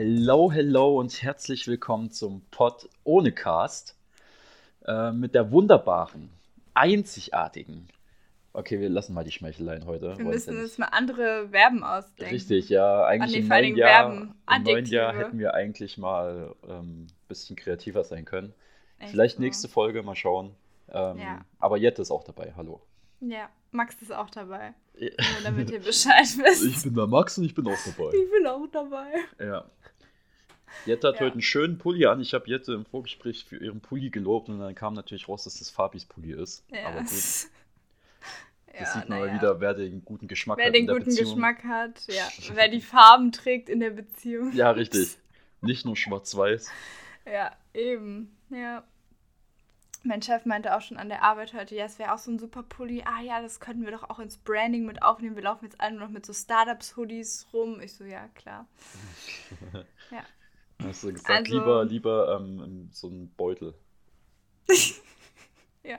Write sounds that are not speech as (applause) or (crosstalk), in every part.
Hello, hello und herzlich willkommen zum Pod ohne Cast äh, mit der wunderbaren, einzigartigen. Okay, wir lassen mal die Schmeicheleien heute. Wir müssen ja uns mal andere Verben ausdenken. Richtig, ja. Eigentlich nee, im neuen, Jahr, im neuen Jahr hätten wir eigentlich mal ein ähm, bisschen kreativer sein können. Echt Vielleicht so. nächste Folge, mal schauen. Ähm, Ja. Aber Jette ist auch dabei, hallo. Ja, Max ist auch dabei. Ja. Nur damit ihr Bescheid (laughs) wisst. Ich bin der Max und ich bin auch dabei. Ich bin auch dabei. Ja. Jette hat Ja. heute einen schönen Pulli an. Ich habe Jette im Vorgespräch für ihren Pulli gelobt und dann kam natürlich raus, dass das Fabis Pulli ist. Ja. Aber gut, (laughs) das Ja, sieht man mal wieder, wer den guten Geschmack Wer hat den in der guten Beziehung. Geschmack hat, (laughs) ja. Wer die Farben trägt in der Beziehung. Ja, richtig. (laughs) Nicht nur schwarz-weiß. Ja, eben. Ja. Mein Chef meinte auch schon an der Arbeit heute, ja, es wäre auch so ein super Pulli. Ah ja, das könnten wir doch auch ins Branding mit aufnehmen. Wir laufen jetzt alle nur noch mit so Startups-Hoodies rum. Ich so, ja, klar. Ja. Hast du gesagt, Also- lieber, lieber ähm, so einen Beutel. (laughs) Ja.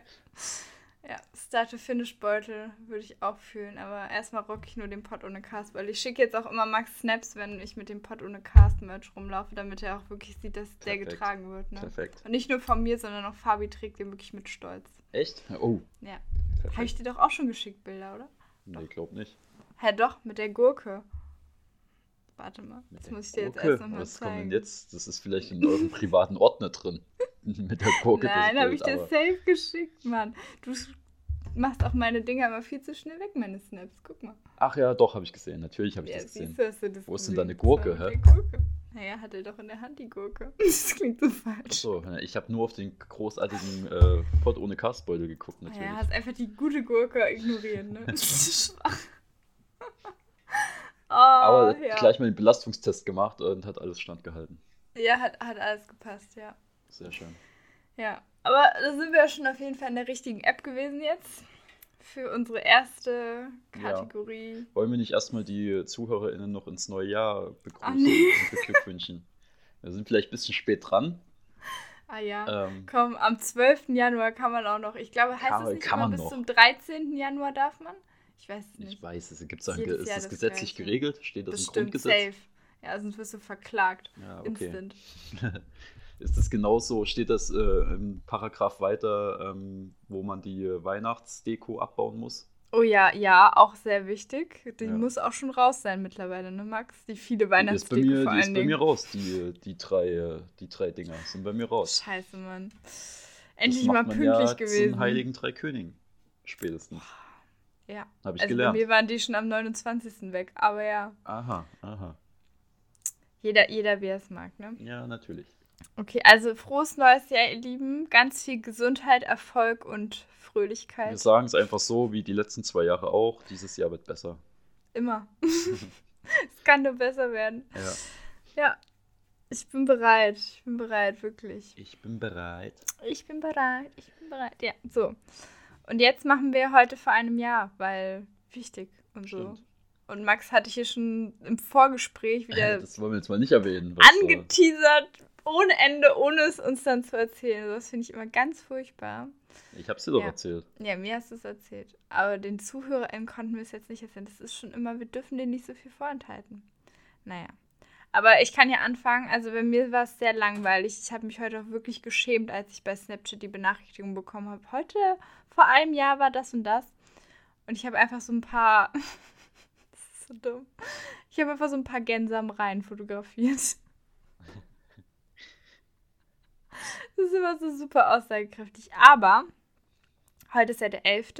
Ja, Start-to-Finish-Beutel würde ich auch fühlen, aber erstmal rock ich nur den Pod ohne Cast, weil ich schicke jetzt auch immer Max Snaps, wenn ich mit dem Pod ohne Cast-Merch rumlaufe, damit er auch wirklich sieht, dass der Perfekt. getragen wird. Ne? Perfekt. Und nicht nur von mir, sondern auch Fabi trägt den wirklich mit Stolz. Echt? Oh, Ja. Habe ich dir doch auch schon geschickt, Bilder, oder? Nee, glaub nicht. Hä, doch, mit der Gurke. Warte mal, das muss ich dir jetzt Gurke? erst nochmal Was kommt denn zeigen. jetzt? Das ist vielleicht in eurem privaten Ordner drin. (laughs) Mit der Gurke. das Nein, habe ich dir safe geschickt, Mann. Du machst auch meine Dinger immer viel zu schnell weg, meine Snaps. Guck mal. Ach ja, doch, habe ich gesehen. Natürlich habe ich Ja, das gesehen. du, hast du das Wo ist denn deine Gurke, Das hä? Gurke. Naja, hat er doch in der Hand die Gurke. (laughs) Das klingt so falsch. Achso, ich habe nur auf den großartigen äh, Pod ohne Castbeutel geguckt, natürlich. Naja, hast einfach die gute Gurke ignorieren, ne? (laughs) Schwach. Oh, aber ja. gleich mal den Belastungstest gemacht und hat alles standgehalten. Ja, hat, hat alles gepasst, ja. Sehr schön. Ja, aber da sind wir ja schon auf jeden Fall in der richtigen App gewesen jetzt. Für unsere erste Kategorie. Wollen wir nicht erstmal die ZuhörerInnen noch ins neue Jahr begrüßen Ah, nee. und beglückwünschen? (laughs) Wir sind vielleicht ein bisschen spät dran. Ah ja. Ähm, Komm, am 12. Januar kann man auch noch. Ich glaube, heißt es nicht kann immer man bis zum 13. Januar darf man? Ich weiß es nicht. ich weiß, es gibt's ein, ist das gesetzlich Gleiche. geregelt? Steht das, im Bestimmt Grundgesetz? safe. Ja, sonst wirst du verklagt. Ja, okay. Instant. (laughs) Ist das genauso? Steht das äh, im Paragraph weiter, ähm, wo man die äh, Weihnachtsdeko abbauen muss? Oh ja, ja, auch sehr wichtig. Die Ja. muss auch schon raus sein mittlerweile, ne, Max? Die viele Die ist Weihnachtsdeko bei mir, vor die ist allen bei mir raus. Die, die, drei, äh, die drei Dinger sind bei mir raus. Scheiße, Mann. Endlich mal pünktlich ja gewesen. Zum Heiligen Drei Königen. Spätestens. Ja. Habe ich Also gelernt. bei mir waren die schon am 29. weg. Aber ja, Aha, aha. jeder, jeder wie er es mag, ne? Ja, natürlich. Okay, also frohes neues Jahr, ihr Lieben. Ganz viel Gesundheit, Erfolg und Fröhlichkeit. Wir sagen es einfach so, wie die letzten zwei Jahre auch. Dieses Jahr wird besser. Immer. (laughs) (laughs) es kann nur besser werden. Ja. Ja, ich bin bereit. Ich bin bereit, wirklich. Ich bin bereit. Ich bin bereit. Ich bin bereit. Ja, so. Und jetzt machen wir heute vor einem Jahr, weil wichtig und so. Stimmt. Und Max hatte hier schon im Vorgespräch wieder Das wollen wir jetzt mal nicht erwähnen. was, äh, angeteasert, ohne Ende, ohne es uns dann zu erzählen. Das finde ich immer ganz furchtbar. Ich hab's dir doch Ja. erzählt. Ja, mir hast du es erzählt. Aber den ZuhörerInnen konnten wir es jetzt nicht erzählen. Das ist schon immer, wir dürfen denen nicht so viel vorenthalten. Naja. Aber ich kann ja anfangen. Also bei mir war es sehr langweilig. Ich habe mich heute auch wirklich geschämt, als ich bei Snapchat die Benachrichtigung bekommen habe. Heute, vor einem Jahr war das und das. Und ich habe einfach so ein paar. (laughs) das ist so dumm. Ich habe einfach so ein paar Gänse am Rhein fotografiert. (laughs) Das ist immer so super aussagekräftig. Aber heute ist ja der 11.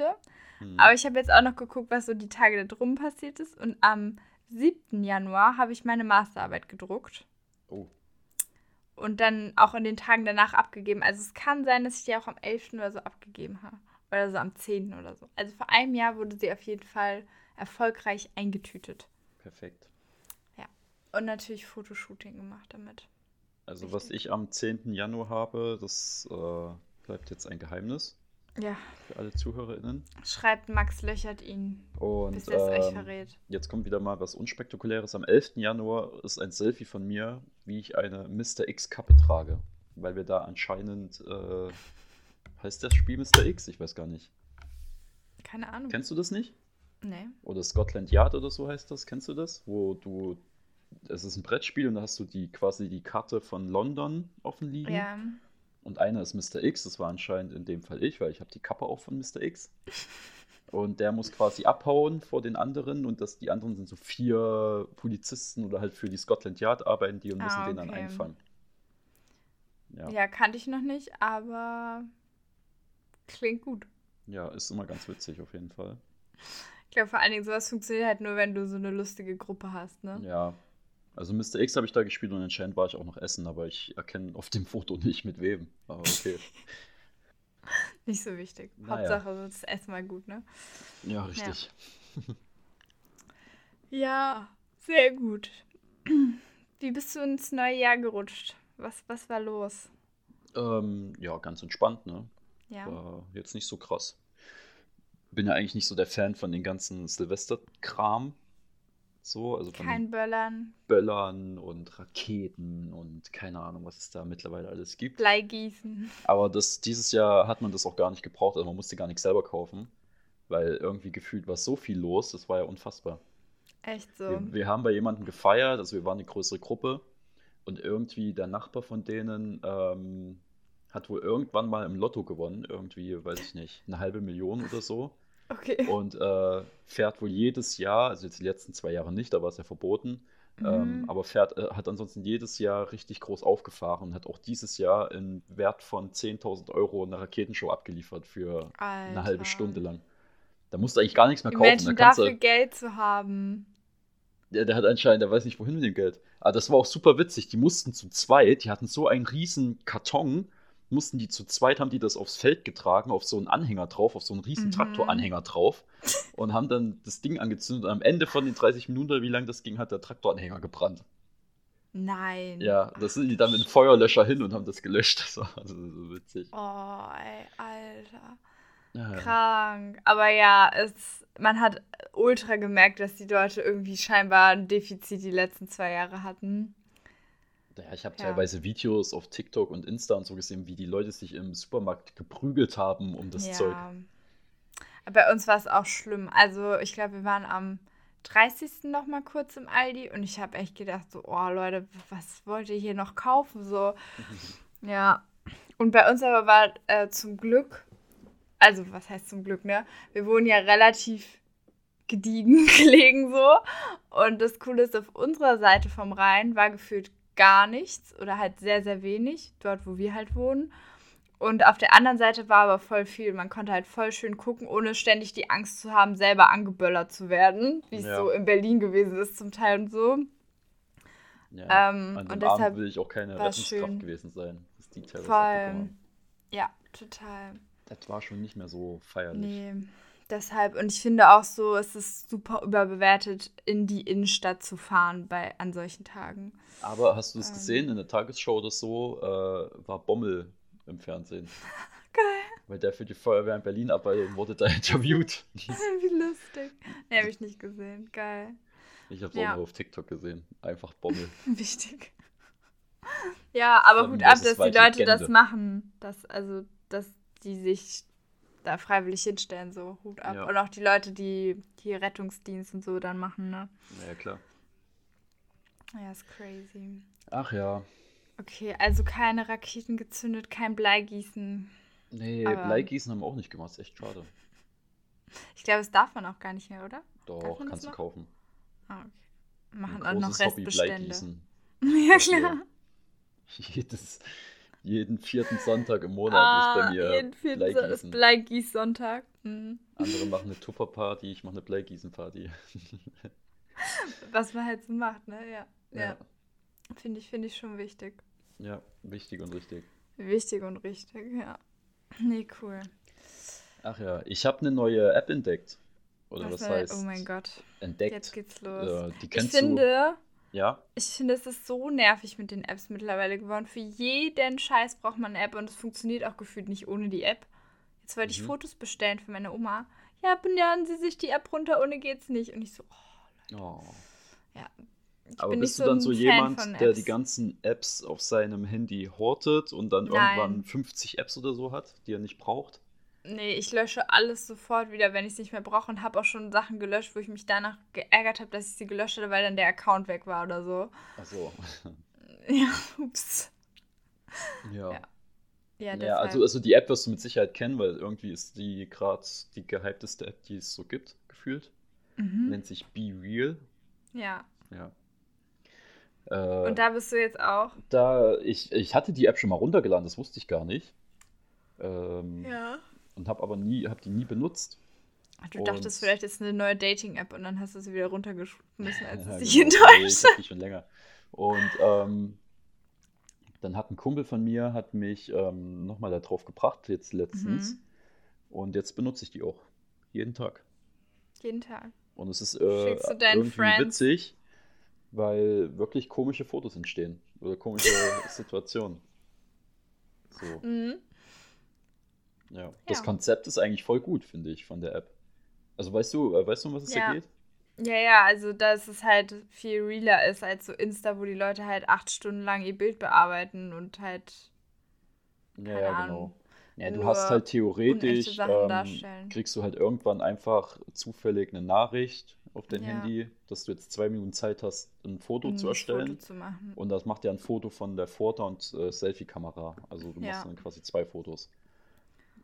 Hm. Aber ich habe jetzt auch noch geguckt, was so die Tage da drum passiert ist. Und am 7. Januar habe ich meine Masterarbeit gedruckt. Oh, Und dann auch in den Tagen danach abgegeben. Also es kann sein, dass ich die auch am 11. oder so abgegeben habe. Oder so am 10. oder so. Also vor einem Jahr wurde sie auf jeden Fall erfolgreich eingetütet. perfekt. Und natürlich Fotoshooting gemacht damit. Also was Richtig. ich am 10. Januar habe, das äh, bleibt jetzt ein Geheimnis Ja, für alle ZuhörerInnen. schreibt Max löchert ihn, Und bis er es euch ähm, verrät. jetzt kommt wieder mal was Unspektakuläres. Am 11. Januar ist ein Selfie von mir, wie ich eine Mr. X-Kappe trage. Weil wir da anscheinend, äh, heißt das Spiel Mr. X? Ich weiß gar nicht. Keine Ahnung. Kennst du das nicht? Nee. Oder Scotland Yard oder so heißt das. Kennst du das? Wo du es ist ein Brettspiel und da hast du die quasi die Karte von London offen liegen. Ja. Und einer ist Mr. X, das war anscheinend in dem Fall ich, weil ich habe die Kappe auch von Mr. X. (laughs) Und der muss quasi abhauen vor den anderen und das, die anderen sind so vier Polizisten oder halt für die Scotland Yard arbeiten die und müssen Ah, den dann okay. einfangen. Ja. Ja, kannte ich noch nicht, aber klingt gut. ja, ist immer ganz witzig auf jeden Fall. Ich glaube, vor allen Dingen, sowas funktioniert halt nur, wenn du so eine lustige Gruppe hast, ne? Ja. Also Mr. X habe ich da gespielt und anscheinend war ich auch noch essen, aber ich erkenne auf dem Foto nicht mit wem. Aber okay. (laughs) Nicht so wichtig. Naja. Hauptsache, das Essen mal gut, ne? Ja, richtig. Ja, sehr gut. Wie bist du ins neue Jahr gerutscht? Was, was war los? Ähm, ja, ganz entspannt, ne? Ja. War jetzt nicht so krass. Bin ja eigentlich nicht so der Fan von den ganzen Silvester-Kram. So, also von Kein Böllern, Böllern und Raketen und keine Ahnung, was es da mittlerweile alles gibt. Bleigießen. Aber das, dieses Jahr hat man das auch gar nicht gebraucht, also man musste gar nichts selber kaufen, weil irgendwie gefühlt war so viel los, das war ja unfassbar. Echt so. Wir, wir haben bei jemandem gefeiert, also wir waren eine größere Gruppe und irgendwie der Nachbar von denen ähm, hat wohl irgendwann mal im Lotto gewonnen, irgendwie, weiß ich nicht, eine halbe Million oder so Okay. und äh, fährt wohl jedes Jahr, also jetzt die letzten zwei Jahre nicht, da war es ja verboten, ähm, Mhm. aber fährt, äh, hat ansonsten jedes Jahr richtig groß aufgefahren und hat auch dieses Jahr in Wert von 10.000 Euro eine Raketenshow abgeliefert für eine halbe Alter. Stunde lang. Da musst du eigentlich gar nichts mehr Die kaufen. Menschen da dafür du, Geld zu haben. der, der hat anscheinend, der weiß nicht wohin mit dem Geld. Aber das war auch super witzig. Die mussten zu zweit, die hatten so einen riesen Karton, mussten die zu zweit, haben die das aufs Feld getragen, auf so einen Anhänger drauf, auf so einen riesen Mhm. Traktoranhänger drauf (laughs) und haben dann das Ding angezündet und am Ende von den 30 Minuten, wie lang das ging, hat der Traktoranhänger gebrannt. Nein. Ja, das sind die dann mit dem Feuerlöscher hin und haben das gelöscht. (laughs) Das war also so witzig. Oh, ey, Alter. Ja, Krank. Aber ja, es, man hat ultra gemerkt, dass die Leute irgendwie scheinbar ein Defizit die letzten zwei Jahre hatten. Ja, ich habe Ja. teilweise Videos auf TikTok und Insta und so gesehen, wie die Leute sich im Supermarkt geprügelt haben um das ja. Zeug. Bei uns war es auch schlimm. Also, ich glaube, wir waren am 30. noch mal kurz im Aldi und ich habe echt gedacht, so, oh Leute, was wollt ihr hier noch kaufen? So, (laughs) ja. Und bei uns aber war äh, zum Glück, also was heißt zum Glück, ne? Wir wohnen ja relativ gediegen (laughs) gelegen so. Und das Coole ist, auf unserer Seite vom Rhein war gefühlt gar nichts oder halt sehr, sehr wenig, dort wo wir halt wohnen. Und auf der anderen Seite war aber voll viel. Man konnte halt voll schön gucken, ohne ständig die Angst zu haben, selber angeböllert zu werden, wie es Ja. so in Berlin gewesen ist zum Teil und so. Ja, Ähm, An dem und Abend deshalb will ich auch keine Rettungskraft schön. gewesen sein. dass die teilweise Voll. Ja, total. Das war schon nicht mehr so feierlich. Nee, deshalb. Und ich finde auch so, es ist super überbewertet, in die Innenstadt zu fahren bei, an solchen Tagen. Aber hast du es Ähm. gesehen? In der Tagesschau oder so äh, war Bommel im Fernsehen. (laughs) Geil. Weil der für die Feuerwehr in Berlin arbeitet und wurde da (laughs) interviewt. (laughs) Wie lustig. Nee, habe ich nicht gesehen. Geil. Ich habe es Ja. auch nur auf TikTok gesehen. Einfach Bommel. Wichtig. Ja, aber Hut das ab, dass die Leute das Legende. machen. Dass, also, dass die sich da freiwillig hinstellen, so Hut ab. Ja. Und auch die Leute, die hier Rettungsdienst und so dann machen, ne? naja, klar. Ja, ist crazy. Ach ja. Okay, also keine Raketen gezündet, kein Bleigießen. Nee, Aber- Bleigießen haben wir auch nicht gemacht. Ist echt schade. (laughs) Ich glaube, das darf man auch gar nicht mehr, oder? Doch, kannst du kaufen. Ah, okay. Ein Machen auch noch großes Hobby, Restbestände. Bleigießen. (laughs) ja, klar. (laughs) Jedes, jeden vierten Sonntag im Monat Ah, ist bei mir jeden vierten Bleigießen. Bleigießsonntag. Mhm. Andere (laughs) machen eine Tupperparty, ich mache eine Bleigießen-Party. (laughs) Was man halt so macht, ne? Ja. Ja. Ja. Finde ich, finde ich schon wichtig. ja, wichtig und richtig. Wichtig und richtig, ja. Nee, cool. Ach ja, ich habe eine neue App entdeckt. Oder was, war- heißt Oh mein Gott. entdeckt? Jetzt geht's los. Äh, die ich kennst finde, du. Ja, ich finde, es ist so nervig mit den Apps mittlerweile geworden. Für jeden Scheiß braucht man eine App und es funktioniert auch gefühlt nicht ohne die App. Jetzt wollte ich Mhm. Fotos bestellen für meine Oma. Ja, laden Sie sich die App runter, ohne geht's nicht. Und ich so, oh, oh. ich Aber bist du dann so Fan jemand, der die ganzen Apps auf seinem Handy hortet und dann Nein. irgendwann 50 Apps oder so hat, die er nicht braucht? Nee, ich lösche alles sofort wieder, wenn ich es nicht mehr brauche und habe auch schon Sachen gelöscht, wo ich mich danach geärgert habe, dass ich sie gelöscht hatte, weil dann der Account weg war oder so. Ach so. (laughs) Ja, ups. Ja. Ja. Ja, Ja, also, also die App wirst du mit Sicherheit kennen, weil irgendwie ist die gerade die gehypteste App, die es so gibt, gefühlt. Mhm. Nennt sich Be Real. Ja. Ja. Äh, Und da bist du jetzt auch. da, ich, ich hatte die App schon mal runtergeladen, das wusste ich gar nicht. Ähm, Ja. Und habe aber nie, habe die nie benutzt. Du Und- dachtest, vielleicht ist eine neue Dating-App und dann hast du sie wieder runtergeschmissen, als (laughs) es dich genau. Nee, enttäuscht die schon länger. Und ähm, dann hat ein Kumpel von mir hat mich ähm, nochmal darauf gebracht, jetzt letztens. Mhm. Und jetzt benutze ich die auch. Jeden Tag. Jeden Tag. Und es ist äh, irgendwie Friends? witzig, weil wirklich komische Fotos entstehen. Oder komische (laughs) Situationen. So, Mhm. Ja. Das. Konzept ist eigentlich voll gut, finde ich, von der App. Also weißt du, äh, weißt du, um was es Ja. da geht? Ja, ja, also dass es halt viel realer ist als so Insta, wo die Leute halt acht Stunden lang ihr Bild bearbeiten und halt Ja, Keine ja, genau. Ja, du hast halt theoretisch, Sachen ähm, darstellen. kriegst du halt irgendwann einfach zufällig eine Nachricht auf dein Ja. Handy, dass du jetzt zwei Minuten Zeit hast, ein Foto um zu erstellen. Foto zu machen. Und das macht ja ein Foto von der Vorder- und äh, Selfie-Kamera. Also du Ja. machst dann quasi zwei Fotos.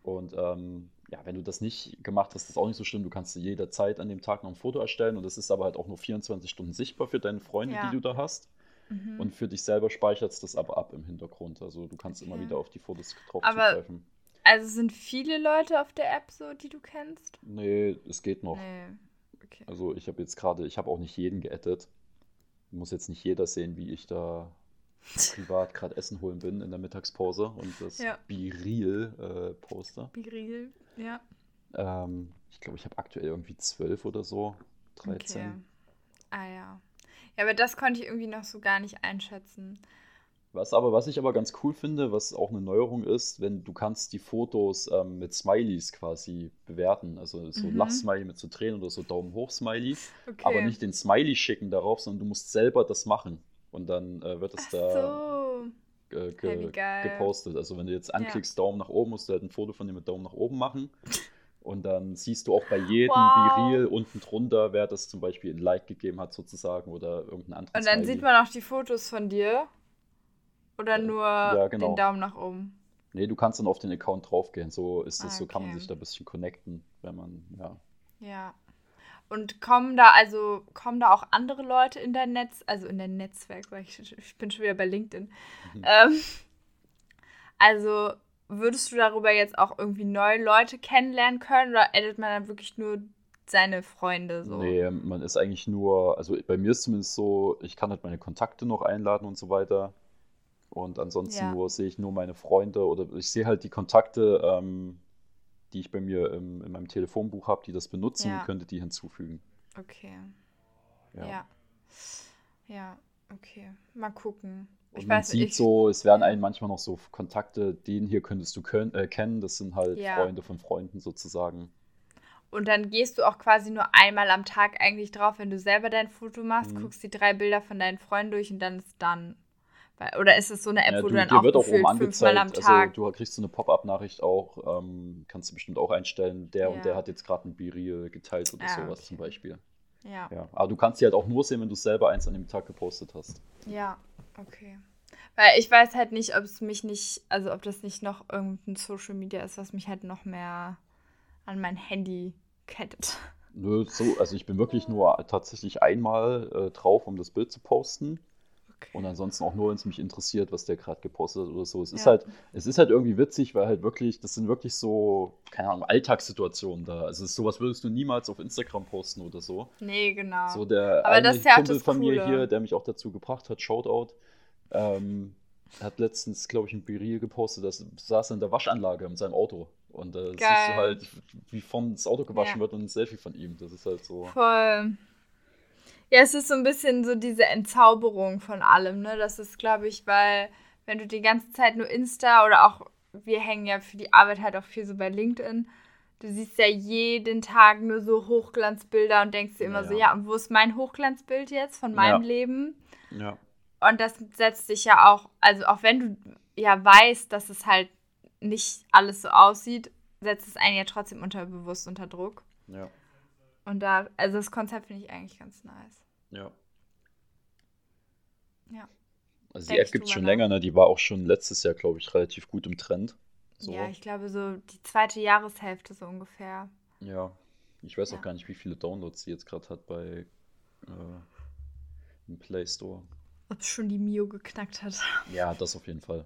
Und ähm, ja, wenn du das nicht gemacht hast, ist das auch nicht so schlimm. Du kannst dir jederzeit an dem Tag noch ein Foto erstellen und das ist aber halt auch nur 24 Stunden sichtbar für deine Freunde, Ja. die du da hast. Mhm. Und für dich selber speichert es das aber ab im Hintergrund. Also du kannst immer Okay. wieder auf die Fotos drauf Aber- zugreifen. Also sind viele Leute auf der App so, die du kennst? Nee, es geht noch. Nee. Okay. Also ich habe jetzt gerade, ich habe auch nicht jeden geaddet. Muss jetzt nicht jeder sehen, wie ich da privat gerade Essen holen bin in der Mittagspause und das Ja. Be-Real äh. Bigriel, ja. Ähm, ich glaube, ich habe aktuell irgendwie 12 oder so, 13. Okay. Ah ja. Ja, aber das konnte ich irgendwie noch so gar nicht einschätzen. Was aber, was ich aber ganz cool finde, was auch eine Neuerung ist, wenn du kannst die Fotos ähm, mit Smileys quasi bewerten. Also so Mhm. Lachsmiley mit so Tränen oder so Daumen hoch Smiley. Okay. Aber nicht den Smiley schicken darauf, sondern du musst selber das machen. Und dann äh, wird es da so. äh, Hey, ge geil. gepostet. Also wenn du jetzt anklickst, Daumen nach oben, musst du halt ein Foto von dir mit Daumen nach oben machen. (laughs) Und dann siehst du auch bei jedem Wow. Be-Real unten drunter, wer das zum Beispiel ein Like gegeben hat sozusagen oder irgendein anderes Und dann sieht man auch die Fotos von dir. Oder Äh, nur ja, genau. den Daumen nach oben. Nee, du kannst dann auf den Account draufgehen. So ist es, Ah, so kann man okay. sich da ein bisschen connecten, wenn man, ja. Ja. Und kommen da also kommen da auch andere Leute in dein Netz, also in dein Netzwerk, weil ich, ich bin schon wieder bei LinkedIn. Mhm. Ähm, also würdest du darüber jetzt auch irgendwie neue Leute kennenlernen können oder edit man dann wirklich nur seine Freunde so? Nee, man ist eigentlich nur, also bei mir ist zumindest so, ich kann halt meine Kontakte noch einladen und so weiter. Und ansonsten Ja. nur sehe ich nur meine Freunde oder ich sehe halt die Kontakte, ähm, die ich bei mir im, in meinem Telefonbuch habe, die das benutzen Ja. könnte die hinzufügen. Okay. Ja. Ja. Ja, okay. Mal gucken. Und ich man weiß sieht ich- so, es werden einem manchmal noch so Kontakte, den hier könntest du können, äh, kennen, das sind halt Ja. Freunde von Freunden sozusagen. Und dann gehst du auch quasi nur einmal am Tag eigentlich drauf, wenn du selber dein Foto machst, Mhm. guckst die drei Bilder von deinen Freunden durch und dann ist dann. Oder ist es so eine App, Ja, wo du, du dann auch wird auch oben fünfmal am angezeigt, Tag. also du kriegst so eine Pop-up-Nachricht auch, ähm, kannst du bestimmt auch einstellen, der Ja. und der hat jetzt gerade ein Be-Real geteilt oder Ah, sowas okay. zum Beispiel. ja. Ja, aber du kannst sie halt auch nur sehen, wenn du selber eins an dem Tag gepostet hast. Ja, okay. Weil ich weiß halt nicht, ob es mich nicht, also ob das nicht noch irgendein Social Media ist, was mich halt noch mehr an mein Handy kettet. Nö, so, also ich bin wirklich nur tatsächlich einmal äh, drauf, um das Bild zu posten. Okay. Und ansonsten auch nur, wenn es mich interessiert, was der gerade gepostet hat oder so. Es ist Ja. halt, es ist halt irgendwie witzig, weil halt wirklich, das sind wirklich so, keine Ahnung, Alltagssituationen da. Also ist, sowas würdest du niemals auf Instagram posten oder so. Nee, genau. So der Aber eine das ist ja Kumpel das von mir hier, der mich auch dazu gebracht hat, Shoutout, ähm, hat letztens, glaube ich, ein Beril gepostet, das saß in der Waschanlage in seinem Auto. Und da siehst Geil. du halt, wie vom das Auto gewaschen Ja. wird und ein Selfie von ihm. Das ist halt so. Voll. Ja, es ist so ein bisschen so diese Entzauberung von allem, ne? Das ist, glaube ich, weil, wenn du die ganze Zeit nur Insta oder auch, wir hängen ja für die Arbeit halt auch viel so bei LinkedIn, du siehst ja jeden Tag nur so Hochglanzbilder und denkst dir immer Ja, so, ja. und wo ist mein Hochglanzbild jetzt von meinem Ja. Leben? Ja. Und das setzt dich ja auch, also auch wenn du ja weißt, dass es halt nicht alles so aussieht, setzt es einen ja trotzdem unterbewusst unter Druck. Ja. Und da, also das Konzept finde ich eigentlich ganz nice. Ja. Ja. Also die App gibt es schon länger, ne? Die war auch schon letztes Jahr, glaube ich, relativ gut im Trend. So. Ja, ich glaube so die zweite Jahreshälfte so ungefähr. Ja. Ich weiß Ja. auch gar nicht, wie viele Downloads sie jetzt gerade hat bei äh, im Play Store. Ob schon die Mio geknackt hat. Ja, das auf jeden Fall.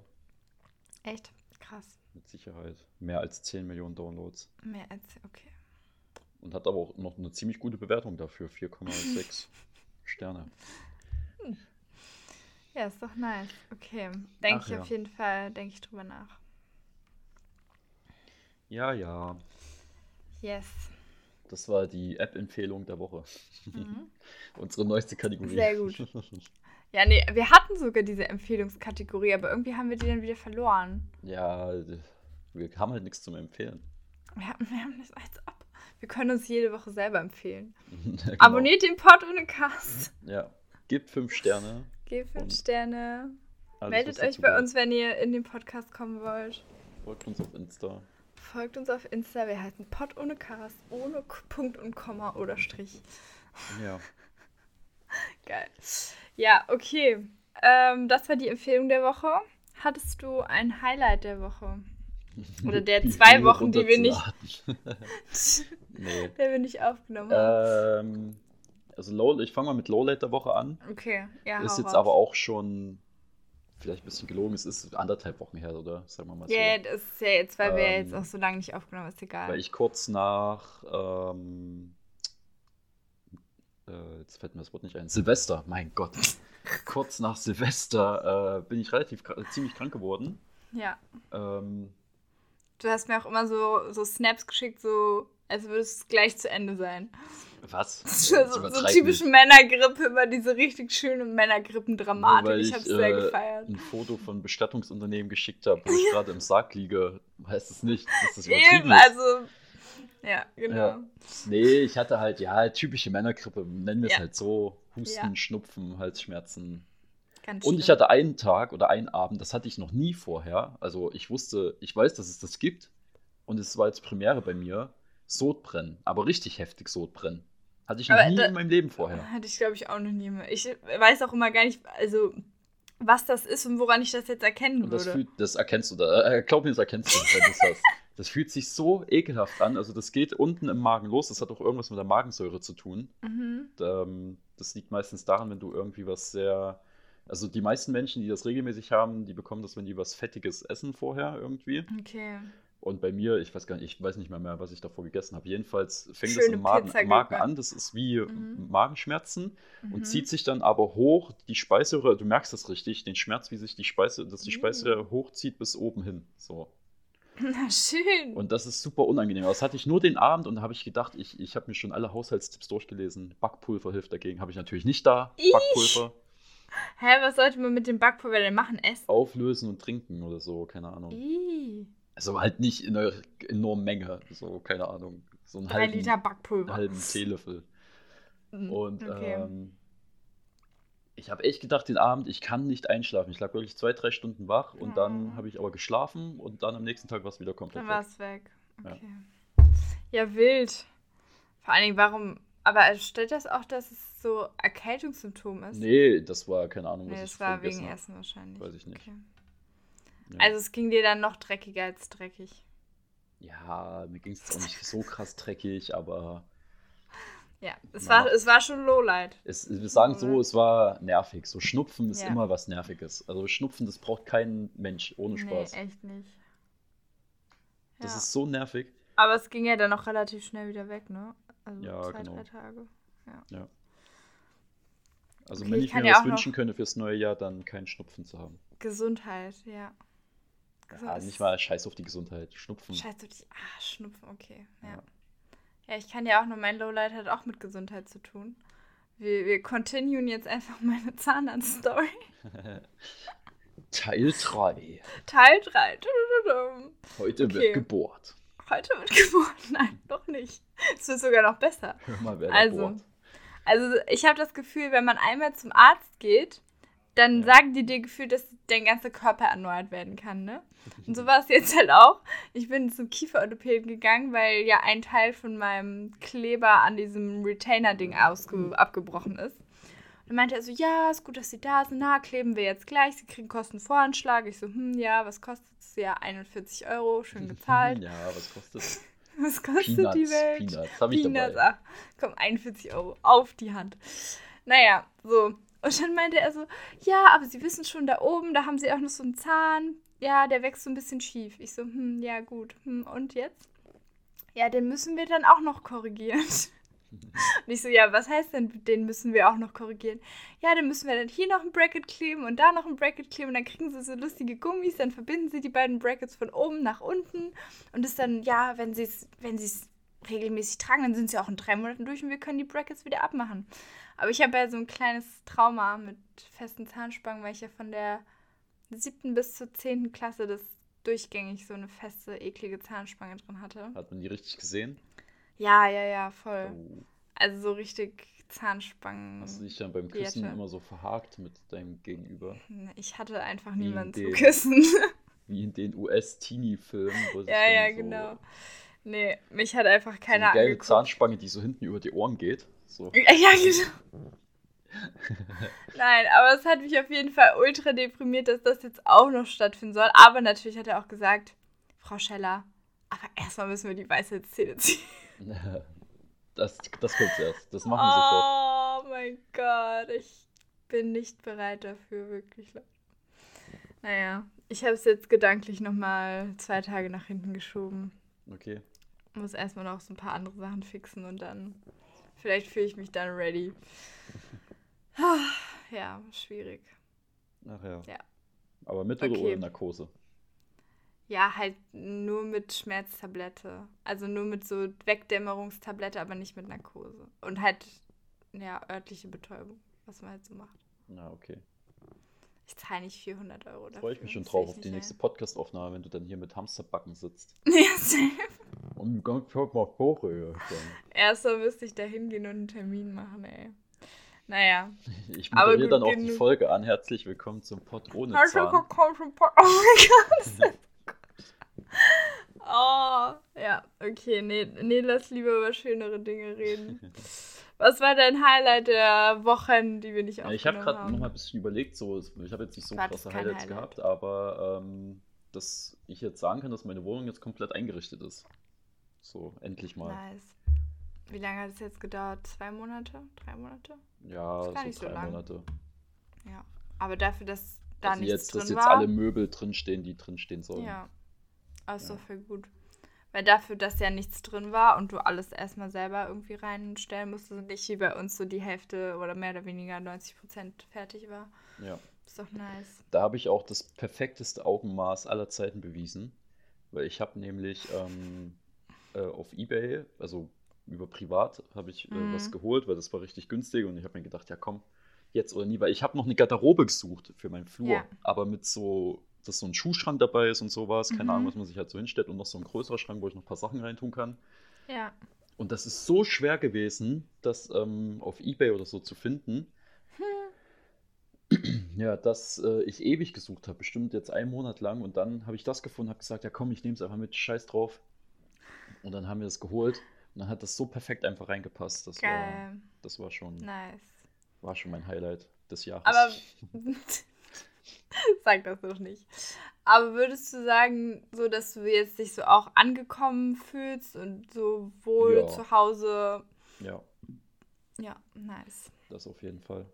Echt? Krass. Mit Sicherheit. Mehr als 10 Millionen Downloads. Mehr als, okay. Und hat aber auch noch eine ziemlich gute Bewertung dafür. 4,6 (laughs) Sterne. Ja, ist doch nice. Okay. Denke ich ja. auf jeden Fall, denke ich drüber nach. Ja, ja. Yes. Das war die App-Empfehlung der Woche. Mhm. (laughs) Unsere neueste Kategorie. Sehr gut. Ja, nee, wir hatten sogar diese Empfehlungskategorie, aber irgendwie haben wir die dann wieder verloren. ja, wir haben halt nichts zum Empfehlen. Wir haben, wir haben das als ob. Wir können uns jede Woche selber empfehlen. (laughs) Genau. Abonniert den Pod ohne Cast. Ja. Gebt fünf Sterne. Gebt fünf Sterne. Alles, Meldet euch bei uns, wenn ihr in den Podcast kommen wollt. Folgt uns auf Insta. Folgt uns auf Insta. Wir heißen Pod ohne Cast, ohne Punkt und Komma oder Strich. Ja. (laughs) Geil. Ja, okay. Ähm, das war die Empfehlung der Woche. Hattest du ein Highlight der Woche? Oder der (laughs) zwei Wochen, die wir nicht, (laughs) nee. der wir nicht aufgenommen haben. Ähm, also Low, ich fange mal mit Lowlight der Woche an. Okay, ja. ist jetzt raus. aber auch schon vielleicht ein bisschen gelogen. Es ist anderthalb Wochen her, oder? Sagen wir mal so. Ja, das ist ja jetzt, weil wir Ähm, jetzt auch so lange nicht aufgenommen haben, ist egal. Weil ich kurz nach, ähm, äh, jetzt fällt mir das Wort nicht ein, Silvester, mein Gott. (laughs) kurz nach Silvester äh, bin ich relativ ziemlich krank geworden. ja. Ähm, Du hast mir auch immer so, so Snaps geschickt, so als würde es gleich zu Ende sein. was? (laughs) So, so, nicht. Männergrippe, immer diese richtig schöne Männergrippen-Dramatik. Weil Ich habe es sehr äh, gefeiert. ein Foto von Bestattungsunternehmen geschickt habe, wo ich (laughs) gerade im Sarg liege, heißt es nicht, dass das Eben, übertrieben ist. also. Ja, genau. Ja. Nee, ich hatte halt, ja, typische Männergrippe, nennen wir es Ja. halt so. Husten, Ja. Schnupfen, Halsschmerzen. Ganz Und ich schlimm. hatte einen Tag oder einen Abend, das hatte ich noch nie vorher. Also ich wusste, ich weiß, dass es das gibt. Und es war jetzt Premiere bei mir. Sodbrennen, aber richtig heftig Sodbrennen. Hatte ich noch Aber nie da- in meinem Leben vorher. Hatte ich, glaube ich, auch noch nie mehr. Ich weiß auch immer gar nicht, also, was das ist und woran ich das jetzt erkennen Und das, würde. fühlt, das erkennst du da. Äh, glaub mir, das erkennst du, wenn du hast. Das fühlt sich so ekelhaft an. Also das geht unten im Magen los. Das hat auch irgendwas mit der Magensäure zu tun. Mhm. Ähm, das liegt meistens daran, wenn du irgendwie was sehr. Also die meisten Menschen, die das regelmäßig haben, die bekommen das, wenn die was Fettiges essen vorher irgendwie. Okay. Und bei mir, ich weiß gar nicht, ich weiß nicht mehr, mehr was ich davor gegessen habe. Jedenfalls fängt Schöne es im Magen, Magen an. Das ist wie Mhm. Magenschmerzen Mhm. und zieht sich dann aber hoch. Die Speiseröhre, du merkst das richtig, den Schmerz, wie sich die Speise, dass die Mhm. Speiseröhre hochzieht bis oben hin. So. (laughs) Na, schön. Und das ist super unangenehm. Das hatte ich nur den Abend und da habe ich gedacht, ich, ich habe mir schon alle Haushaltstipps durchgelesen. Backpulver hilft dagegen. Habe ich natürlich nicht da. Ich? Backpulver Hä, was sollte man mit dem Backpulver denn machen? Essen? auflösen und trinken oder so, keine Ahnung. Ih. Also halt nicht in einer enormen Menge, so, keine Ahnung. So einen Drei halben, Liter Backpulver. einen halben Teelöffel. Mhm, Und okay. ähm, ich habe echt gedacht, den Abend, ich kann nicht einschlafen. Ich lag wirklich zwei, drei Stunden wach und dann Oh. habe ich aber geschlafen und dann am nächsten Tag war es wieder komplett Dann weg. war es weg. Ja. Okay. Ja. wild. Vor allen Dingen, warum. Aber steht das auch, dass es so Erkältungssymptom ist? Nee, das war keine Ahnung, was Nee, ich das war vergessen wegen hab. Essen wahrscheinlich. Weiß ich nicht. Okay. Ja. Also es ging dir dann noch dreckiger als dreckig. Ja, mir ging es auch nicht so krass dreckig, aber (laughs) Ja, es Na. war, es war schon Lowlight. es, wir sagen so, es war nervig. So Schnupfen ist Ja. immer was Nerviges. Also Schnupfen, das braucht kein Mensch ohne Spaß. Nee, echt nicht. Das Ja. ist so nervig. Aber es ging ja dann auch relativ schnell wieder weg, ne? Also Ja, zwei, genau. drei Tage. Also Okay, wenn ich ich mir ja was wünschen könnte fürs neue Jahr, dann keinen Schnupfen zu haben. Gesundheit, ja. Ja, Gesund- nicht mal scheiß auf die Gesundheit. Schnupfen. Scheiße, die. Ah, Schnupfen, okay. Ja. Ja. ja. ich kann ja auch nur, mein Lowlight hat auch mit Gesundheit zu tun. Wir, wir continuen jetzt einfach (laughs) meine Zahnarzt-Story. (laughs) Teil 3. Teil 3. Heute Okay. wird gebohrt. Heute wird geboren. (laughs) Nein, doch nicht. Es wird sogar noch besser. Hör mal, wer Also, bohrt. Also ich habe das Gefühl, wenn man einmal zum Arzt geht, dann Ja. sagen die dir gefühlt, dass dein ganzer Körper erneuert werden kann, ne? Und so war es jetzt halt auch. Ich bin zum Kieferorthopäden gegangen, weil ja ein Teil von meinem Kleber an diesem Retainer-Ding abgebrochen ist. Dann meinte er so, ja, ist gut, dass Sie da sind. Na, kleben wir jetzt gleich. Sie kriegen Kostenvoranschlag. Ich so, hm, ja, was kostet es? Ja, 41 Euro, schön (laughs) gezahlt. Ja, was kostet das? (laughs) Was kostet Peanuts, die Welt? Peanuts, hab ich Peanuts, dabei. ach, komm, 41 Euro auf die Hand. Naja, so. Und dann meinte er so, ja, aber Sie wissen schon, da oben, da haben Sie auch noch so einen Zahn. Ja, der wächst so ein bisschen schief. Ich so, hm, ja, gut. Hm, und jetzt? Ja, den müssen wir dann auch noch korrigieren. (laughs) (laughs) Und ich so, ja, was heißt denn, den müssen wir auch noch korrigieren? Ja, dann müssen wir dann hier noch ein Bracket kleben und da noch ein Bracket kleben und dann kriegen sie so lustige Gummis, dann verbinden sie die beiden Brackets von oben nach unten und ist dann, ja, wenn sie es, wenn sie es regelmäßig tragen, dann sind sie auch in drei Monaten durch und wir können die Brackets wieder abmachen. Aber ich habe ja so ein kleines Trauma mit festen Zahnspangen, weil ich ja von der siebten bis zur zehnten Klasse das durchgängig so eine feste, eklige Zahnspange drin hatte. Hat man die richtig gesehen? Ja, ja, ja, voll. Oh, Also so richtig Zahnspangen. hast du dich dann beim Küssen Diete. immer so verhakt mit deinem Gegenüber? Ich hatte einfach Wie niemanden zu den- küssen. (laughs) Wie in den US-Teenie-Filmen. wo ja, ja, so, genau. Nee, mich hat einfach So keiner eine geile angeguckt. Zahnspange, die so hinten über die Ohren geht. So. Ja, ja, genau. Nein, aber es hat mich auf jeden Fall ultra deprimiert, dass das jetzt auch noch stattfinden soll. Aber natürlich hat er auch gesagt, Frau Scheller, aber erstmal müssen wir die Weisheitszähne ziehen. (laughs) Das, das kommt zuerst. Das machen wir sofort. Oh mein Gott, ich bin nicht bereit dafür, wirklich. Naja, ich habe es jetzt gedanklich nochmal zwei Tage nach hinten geschoben. Okay. Muss erstmal noch so ein paar andere Sachen fixen und dann vielleicht fühle ich mich dann ready. (laughs) Ja, schwierig. Ach ja. Ja. Aber mit oder Okay. ohne Narkose? Ja, halt nur mit Schmerztablette. Also nur mit so Wegdämmerungstablette, aber nicht mit Narkose. Und halt, ja, örtliche Betäubung, was man halt so macht. Na, okay. Ich zahle nicht 400 Euro dafür. Freue ich mich schon drauf auf die nächste Podcast-Aufnahme, wenn du dann hier mit Hamsterbacken sitzt. (laughs) Ja, safe. Und ganz mal Koche. Erstmal müsste ich da hingehen und einen Termin machen, ey. Naja. Ich moderiere dann auch die. Folge an. Herzlich willkommen zum Pod ohne Zahn. gekommen schon Pod- Oh mein Gott. (laughs) (laughs) Oh, ja, okay, nee, nee, lass lieber über schönere Dinge reden. (laughs) Was war dein Highlight der Wochen, die wir nicht Ja, aufgenommen ich habe gerade haben? noch mal ein bisschen überlegt, so, ich habe jetzt nicht so War krasse Highlights Highlight? gehabt, aber ähm, dass ich jetzt sagen kann, dass meine Wohnung jetzt komplett eingerichtet ist. So, endlich mal. Nice. Wie lange hat es jetzt gedauert? Zwei Monate? Drei Monate? Ja, so so drei lang. Monate. Ja. Aber dafür, dass da also nichts jetzt, drin dass jetzt war. alle Möbel drinstehen, die drinstehen sollen. Ja. Ist Ja. doch voll gut. Weil dafür, dass ja nichts drin war und du alles erstmal selber irgendwie reinstellen musstest und nicht wie bei uns so die Hälfte oder mehr oder weniger 90 Prozent fertig war. Ja. Ist doch nice. Da habe ich auch das perfekteste Augenmaß aller Zeiten bewiesen, weil ich habe nämlich ähm, äh, auf eBay, also über privat, habe ich äh, Mhm. was geholt, weil das war richtig günstig und ich habe mir gedacht, ja komm, jetzt oder nie, weil ich habe noch eine Garderobe gesucht für meinen Flur, Ja. aber mit so, dass so ein Schuhschrank dabei ist und sowas, keine Mhm. Ahnung, was man sich halt so hinstellt und noch so ein größerer Schrank, wo ich noch ein paar Sachen reintun kann. Ja. Und das ist so schwer gewesen, das ähm, auf eBay oder so zu finden. (clears throat) Ja, dass äh, ich ewig gesucht habe, bestimmt jetzt einen Monat lang. Und dann habe ich das gefunden, habe gesagt, ja komm, ich nehme es einfach mit, scheiß drauf. Und dann haben wir es geholt. Und dann hat das so perfekt einfach reingepasst. Das war, Geil. das war schon, Nice. war schon mein Highlight des Jahres. Aber (laughs) (laughs) sag das doch nicht. Aber würdest du sagen, so dass du jetzt dich so auch angekommen fühlst und so wohl Ja. zu Hause? Ja, Ja, nice. das auf jeden Fall.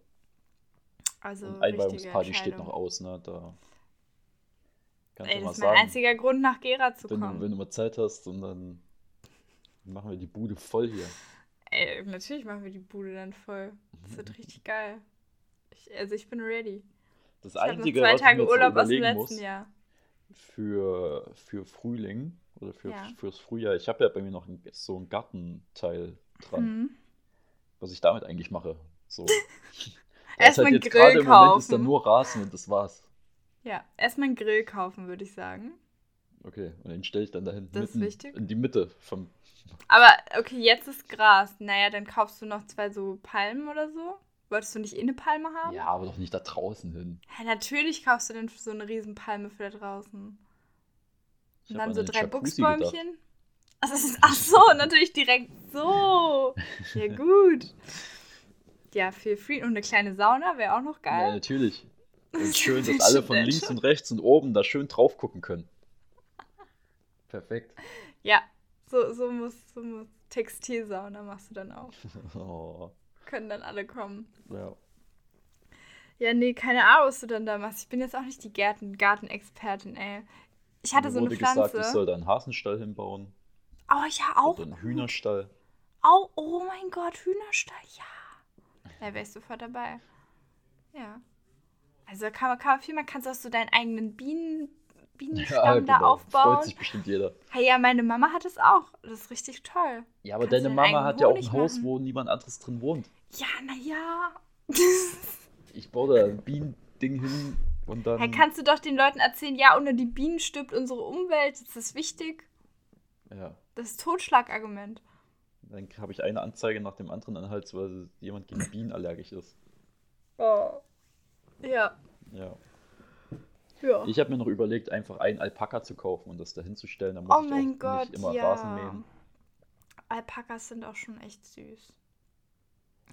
Also Und Einweihungsparty steht noch aus, ne? Da kannst Ey, du das mal ist mein sagen, einziger Grund, nach Gera zu wenn du, kommen. wenn du mal Zeit hast und dann machen wir die Bude voll hier. Ey, natürlich machen wir die Bude dann voll. Das wird (laughs) richtig geil. Ich, also ich bin ready. Das Ich Einzige, zwei was ich mir Tage jetzt so Urlaub aus dem letzten muss, Jahr. für, für Frühling oder für, Ja. fürs Frühjahr, ich habe ja bei mir noch ein, so ein Gartenteil dran, Mhm. was ich damit eigentlich mache. So. (laughs) Erstmal einen jetzt Grill im Moment ist da kaufen. nur Rasen und das war's. Ja, erstmal einen Grill kaufen, würde ich sagen. Okay, und den stelle ich dann da hinten Das ist mitten wichtig. in die Mitte vom. Aber okay, jetzt ist Gras. Naja, dann kaufst du noch zwei so Palmen oder so. Wolltest du nicht eh eine Palme haben? Ja, aber doch nicht da draußen hin. Ja, natürlich kaufst du denn so eine Riesenpalme für da draußen. Ich Und dann an so drei. Buchsbäumchen. Ach, das ist, ach so, natürlich direkt so. (laughs) Ja, gut. Ja, für Free und eine kleine Sauna wäre auch noch Ja, geil. natürlich. Und (laughs) schön, Das dass alle von links und rechts und oben da schön drauf gucken können. Perfekt. Ja, so, so muss, so muss Textilsauna machst du dann auch. (laughs) Oh, Können dann alle kommen. ja. Ja, nee, keine Ahnung, was du dann da machst. Ich bin jetzt auch nicht die Gärten Gartenexpertin, ey. Ich hatte Mir so eine wurde Pflanze. gesagt, ich soll da einen Hasenstall hinbauen. oh, ja, auch. Oder einen Hühnerstall. Oh, oh mein Gott, Hühnerstall, ja. Da wäre ich sofort dabei. Ja. Also kann man, kann man viel, man kannst auch so deinen eigenen Bienen, Bienenstamm da genau. aufbauen. Freut sich bestimmt jeder. Hey, ja, meine Mama hat es auch. Das ist richtig toll. Ja, aber deine du Mama hat ja auch ein Haus, machen. wo niemand anderes drin wohnt. Ja, naja. (laughs) Ich baue da ein Bienending hin und dann. Hey, kannst du doch den Leuten erzählen, ja, ohne die Bienen stirbt unsere Umwelt. Das ist wichtig. ja, Das ist Totschlagargument. dann habe ich eine Anzeige nach dem anderen an Hals, weil jemand gegen Bienen allergisch ist. Oh. Ja. Ja. Ja. Ich habe mir noch überlegt, einfach einen Alpaka zu kaufen und das da hinzustellen. Muss Oh ich mein Gott, nicht immer ja. Rasen mähen. Alpakas sind auch schon echt süß.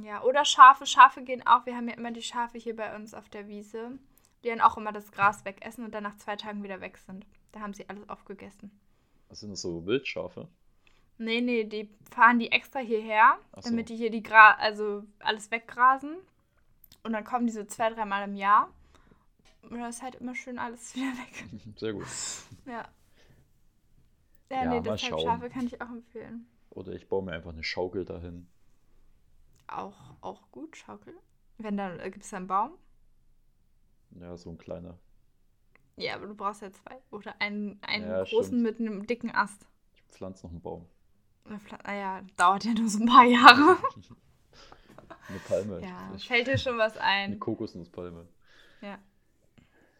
Ja, oder Schafe. Schafe gehen auch. Wir haben ja immer die Schafe hier bei uns auf der Wiese, die dann auch immer das Gras wegessen und dann nach zwei Tagen wieder weg sind. Da haben sie alles aufgegessen. Was sind das so Wildschafe? Nee, nee, die fahren die extra hierher, so. damit die hier die Gra also alles weggrasen. Und dann kommen die so zwei, dreimal im Jahr. Und dann ist halt immer schön alles (laughs) wieder weg. (laughs) Sehr gut. Ja. Ja, Ja, nee, deshalb schauen. Schafe kann ich auch empfehlen. Oder ich baue mir einfach eine Schaukel dahin. Auch, auch gut, Schaukel. Wenn dann, äh, gibt es einen Baum? Ja, so ein kleiner. Ja, aber du brauchst ja zwei. Oder einen, einen Ja, großen stimmt. mit einem dicken Ast. Ich pflanze noch einen Baum. Naja, dauert ja nur so ein paar Jahre. (laughs) Eine Palme. ja, Ich- fällt dir schon was Eine ein. Kokosnusspalme. Ja,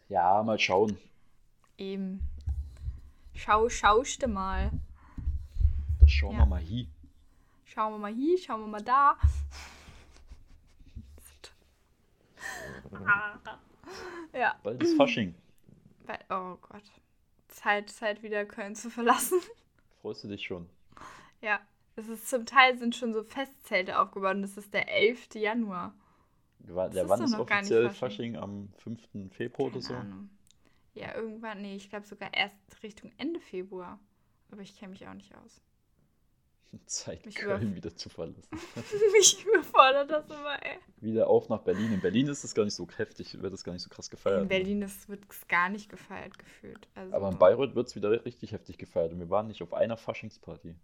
Ja, mal schauen. eben. Schau, schauste mal. Das schauen Ja. wir mal hier. Schauen wir mal hier, schauen wir mal da. (laughs) ja, Bald ist Fasching. oh Gott. Zeit, Zeit wieder Köln zu verlassen. (laughs) Freust du dich schon? Ja, es ist zum Teil sind schon so Festzelte aufgebaut und es ist der 11. Januar. Wa- Der wann ist offiziell Fasching. Fasching? Am 5. Februar oder Keine so? Ahnung. Ja, irgendwann, nee, ich glaube sogar erst Richtung Ende Februar. Aber ich kenne mich auch nicht aus. Zeit, Mich Köln wieder zu verlassen. (laughs) mich überfordert das immer, ey. wieder auf nach Berlin. In Berlin ist das gar nicht so heftig, wird das gar nicht so krass gefeiert. In Berlin ist, wird es gar nicht gefeiert gefühlt. Also, Aber in Bayreuth wird es wieder richtig heftig gefeiert. Und wir waren nicht auf einer Faschingsparty.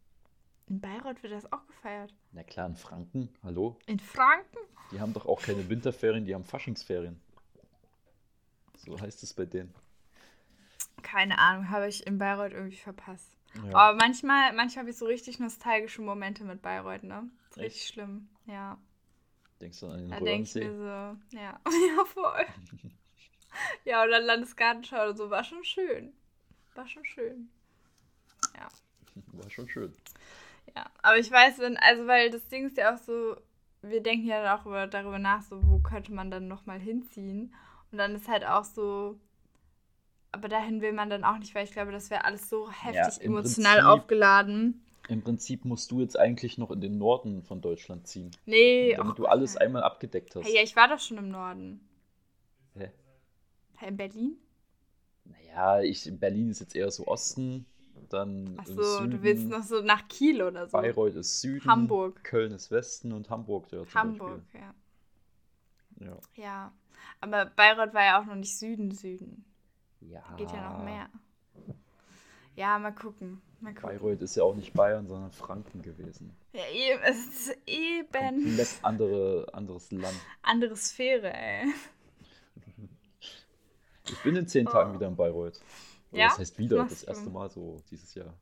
in Bayreuth wird das auch gefeiert. Na klar, in Franken, hallo? In Franken? Die haben doch auch keine Winterferien, die haben Faschingsferien. So heißt es bei denen. Keine Ahnung, habe ich in Bayreuth irgendwie verpasst. Ja. Aber manchmal, manchmal habe ich so richtig nostalgische Momente mit Bayreuth, ne? Ist Echt? richtig schlimm. Ja. Denkst du an den Da denke ich mir so, ja, (laughs) ja, voll. ja, oder Landesgartenschau oder so, war schon schön. War schon schön. War schon schön. Ja, aber ich weiß, wenn, also weil das Ding ist ja auch so, wir denken ja auch über, darüber nach, so wo könnte man dann nochmal hinziehen. Und dann ist halt auch so, aber dahin will man dann auch nicht, weil ich glaube, das wäre alles so heftig im emotional Prinzip- aufgeladen. Im Prinzip musst du jetzt eigentlich noch in den Norden von Deutschland ziehen. Nee, damit du alles nein. einmal abgedeckt hast. Hey, ja, ich war doch schon im Norden. Hä? In Berlin? Naja, ich, Berlin ist jetzt eher so Osten, dann im Achso, Süden. du willst noch so nach Kiel oder so. Bayreuth ist Süden, Hamburg. Köln ist Westen und Hamburg ja zum Hamburg, ja. Ja. Ja. Aber Bayreuth war ja auch noch nicht Süden, Süden. Ja. Geht ja noch mehr. Ja, mal gucken. Mal gucken. Bayreuth ist ja auch nicht Bayern, sondern Franken gewesen. Ja, eben, es ist eben Komplett andere, anderes Land. andere Sphäre, ey. Ich bin in zehn Tagen wieder in Bayreuth. Oder Ja? Das heißt wieder, das erste du? Mal so dieses Jahr.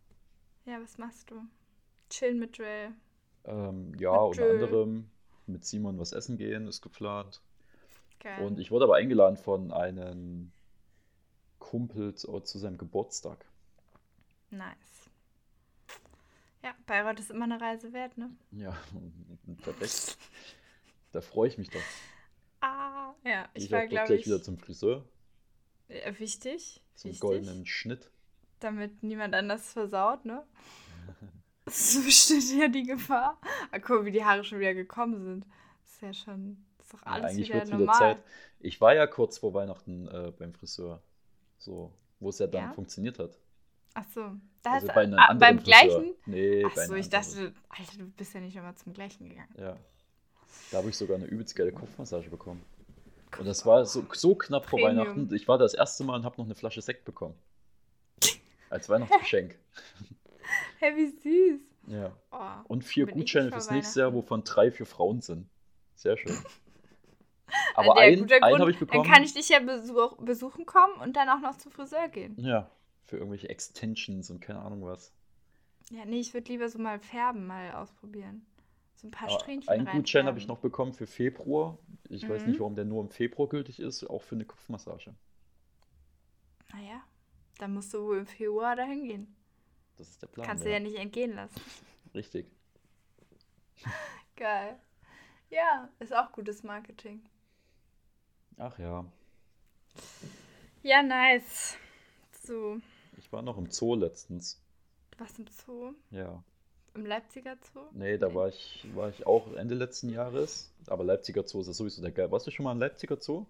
Ja, was machst du? Chillen mit Drill. Ähm, ja, Mit unter Jill. anderem mit Simon was essen gehen ist geplant. Geil. Und ich wurde aber eingeladen von einem Kumpel zu, zu seinem Geburtstag. nice. Ja, Bayreuth ist immer eine Reise wert, ne? Ja, (laughs) perfekt. Da freue ich mich doch. Ah, ja, ich Ich war, glaube gleich ich, wieder zum Friseur. äh, wichtig, Zum wichtig, goldenen Schnitt. damit niemand anders versaut, ne? (laughs) Es besteht ja die Gefahr. Ah, guck, wie die Haare schon wieder gekommen sind. Das ist ja schon, das ist doch Ja, alles eigentlich wieder es wieder normal. Zeit. Ich war ja kurz vor Weihnachten äh, beim Friseur. So, wo es ja dann Ja? funktioniert hat. Ach so, da Also bei ah, beim Friseur. gleichen? Nee, Ach so, ich dachte, Alter, du bist ja nicht immer zum gleichen gegangen. Ja. Da habe ich sogar eine übelst geile Kopfmassage bekommen. Und das war so, so knapp vor Premium. Weihnachten. Ich war das erste Mal und habe noch eine Flasche Sekt bekommen. (laughs) Als Weihnachtsgeschenk. Hey, wie süß. Ja. Oh. Und vier Gutscheine vor fürs nächste Jahr, wovon drei für Frauen sind. Sehr schön. (laughs) Aber der einen Grund, habe ich bekommen. Dann kann ich dich ja besuch, besuchen kommen und dann auch noch zum Friseur gehen. ja, für irgendwelche Extensions und keine Ahnung was. Ja, nee, ich würde lieber so mal färben, mal ausprobieren. So ein paar Aber Strähnchen einen Gutschein habe ich noch bekommen für Februar. Ich weiß Mhm. nicht, warum der nur im Februar gültig ist, auch für eine Kopfmassage. Naja, dann musst du wohl im Februar dahin gehen. Das ist der Plan. Kannst du ja nicht entgehen lassen. (laughs) Richtig. (laughs) Geil. Ja, ist auch gutes Marketing. Ach ja. Ja, nice. So, Ich war noch im Zoo letztens. du warst im Zoo? Ja. Im Leipziger Zoo? Nee, da war ich, war ich auch Ende letzten Jahres. Aber Leipziger Zoo ist ja sowieso der geil. Warst du schon mal im Leipziger Zoo?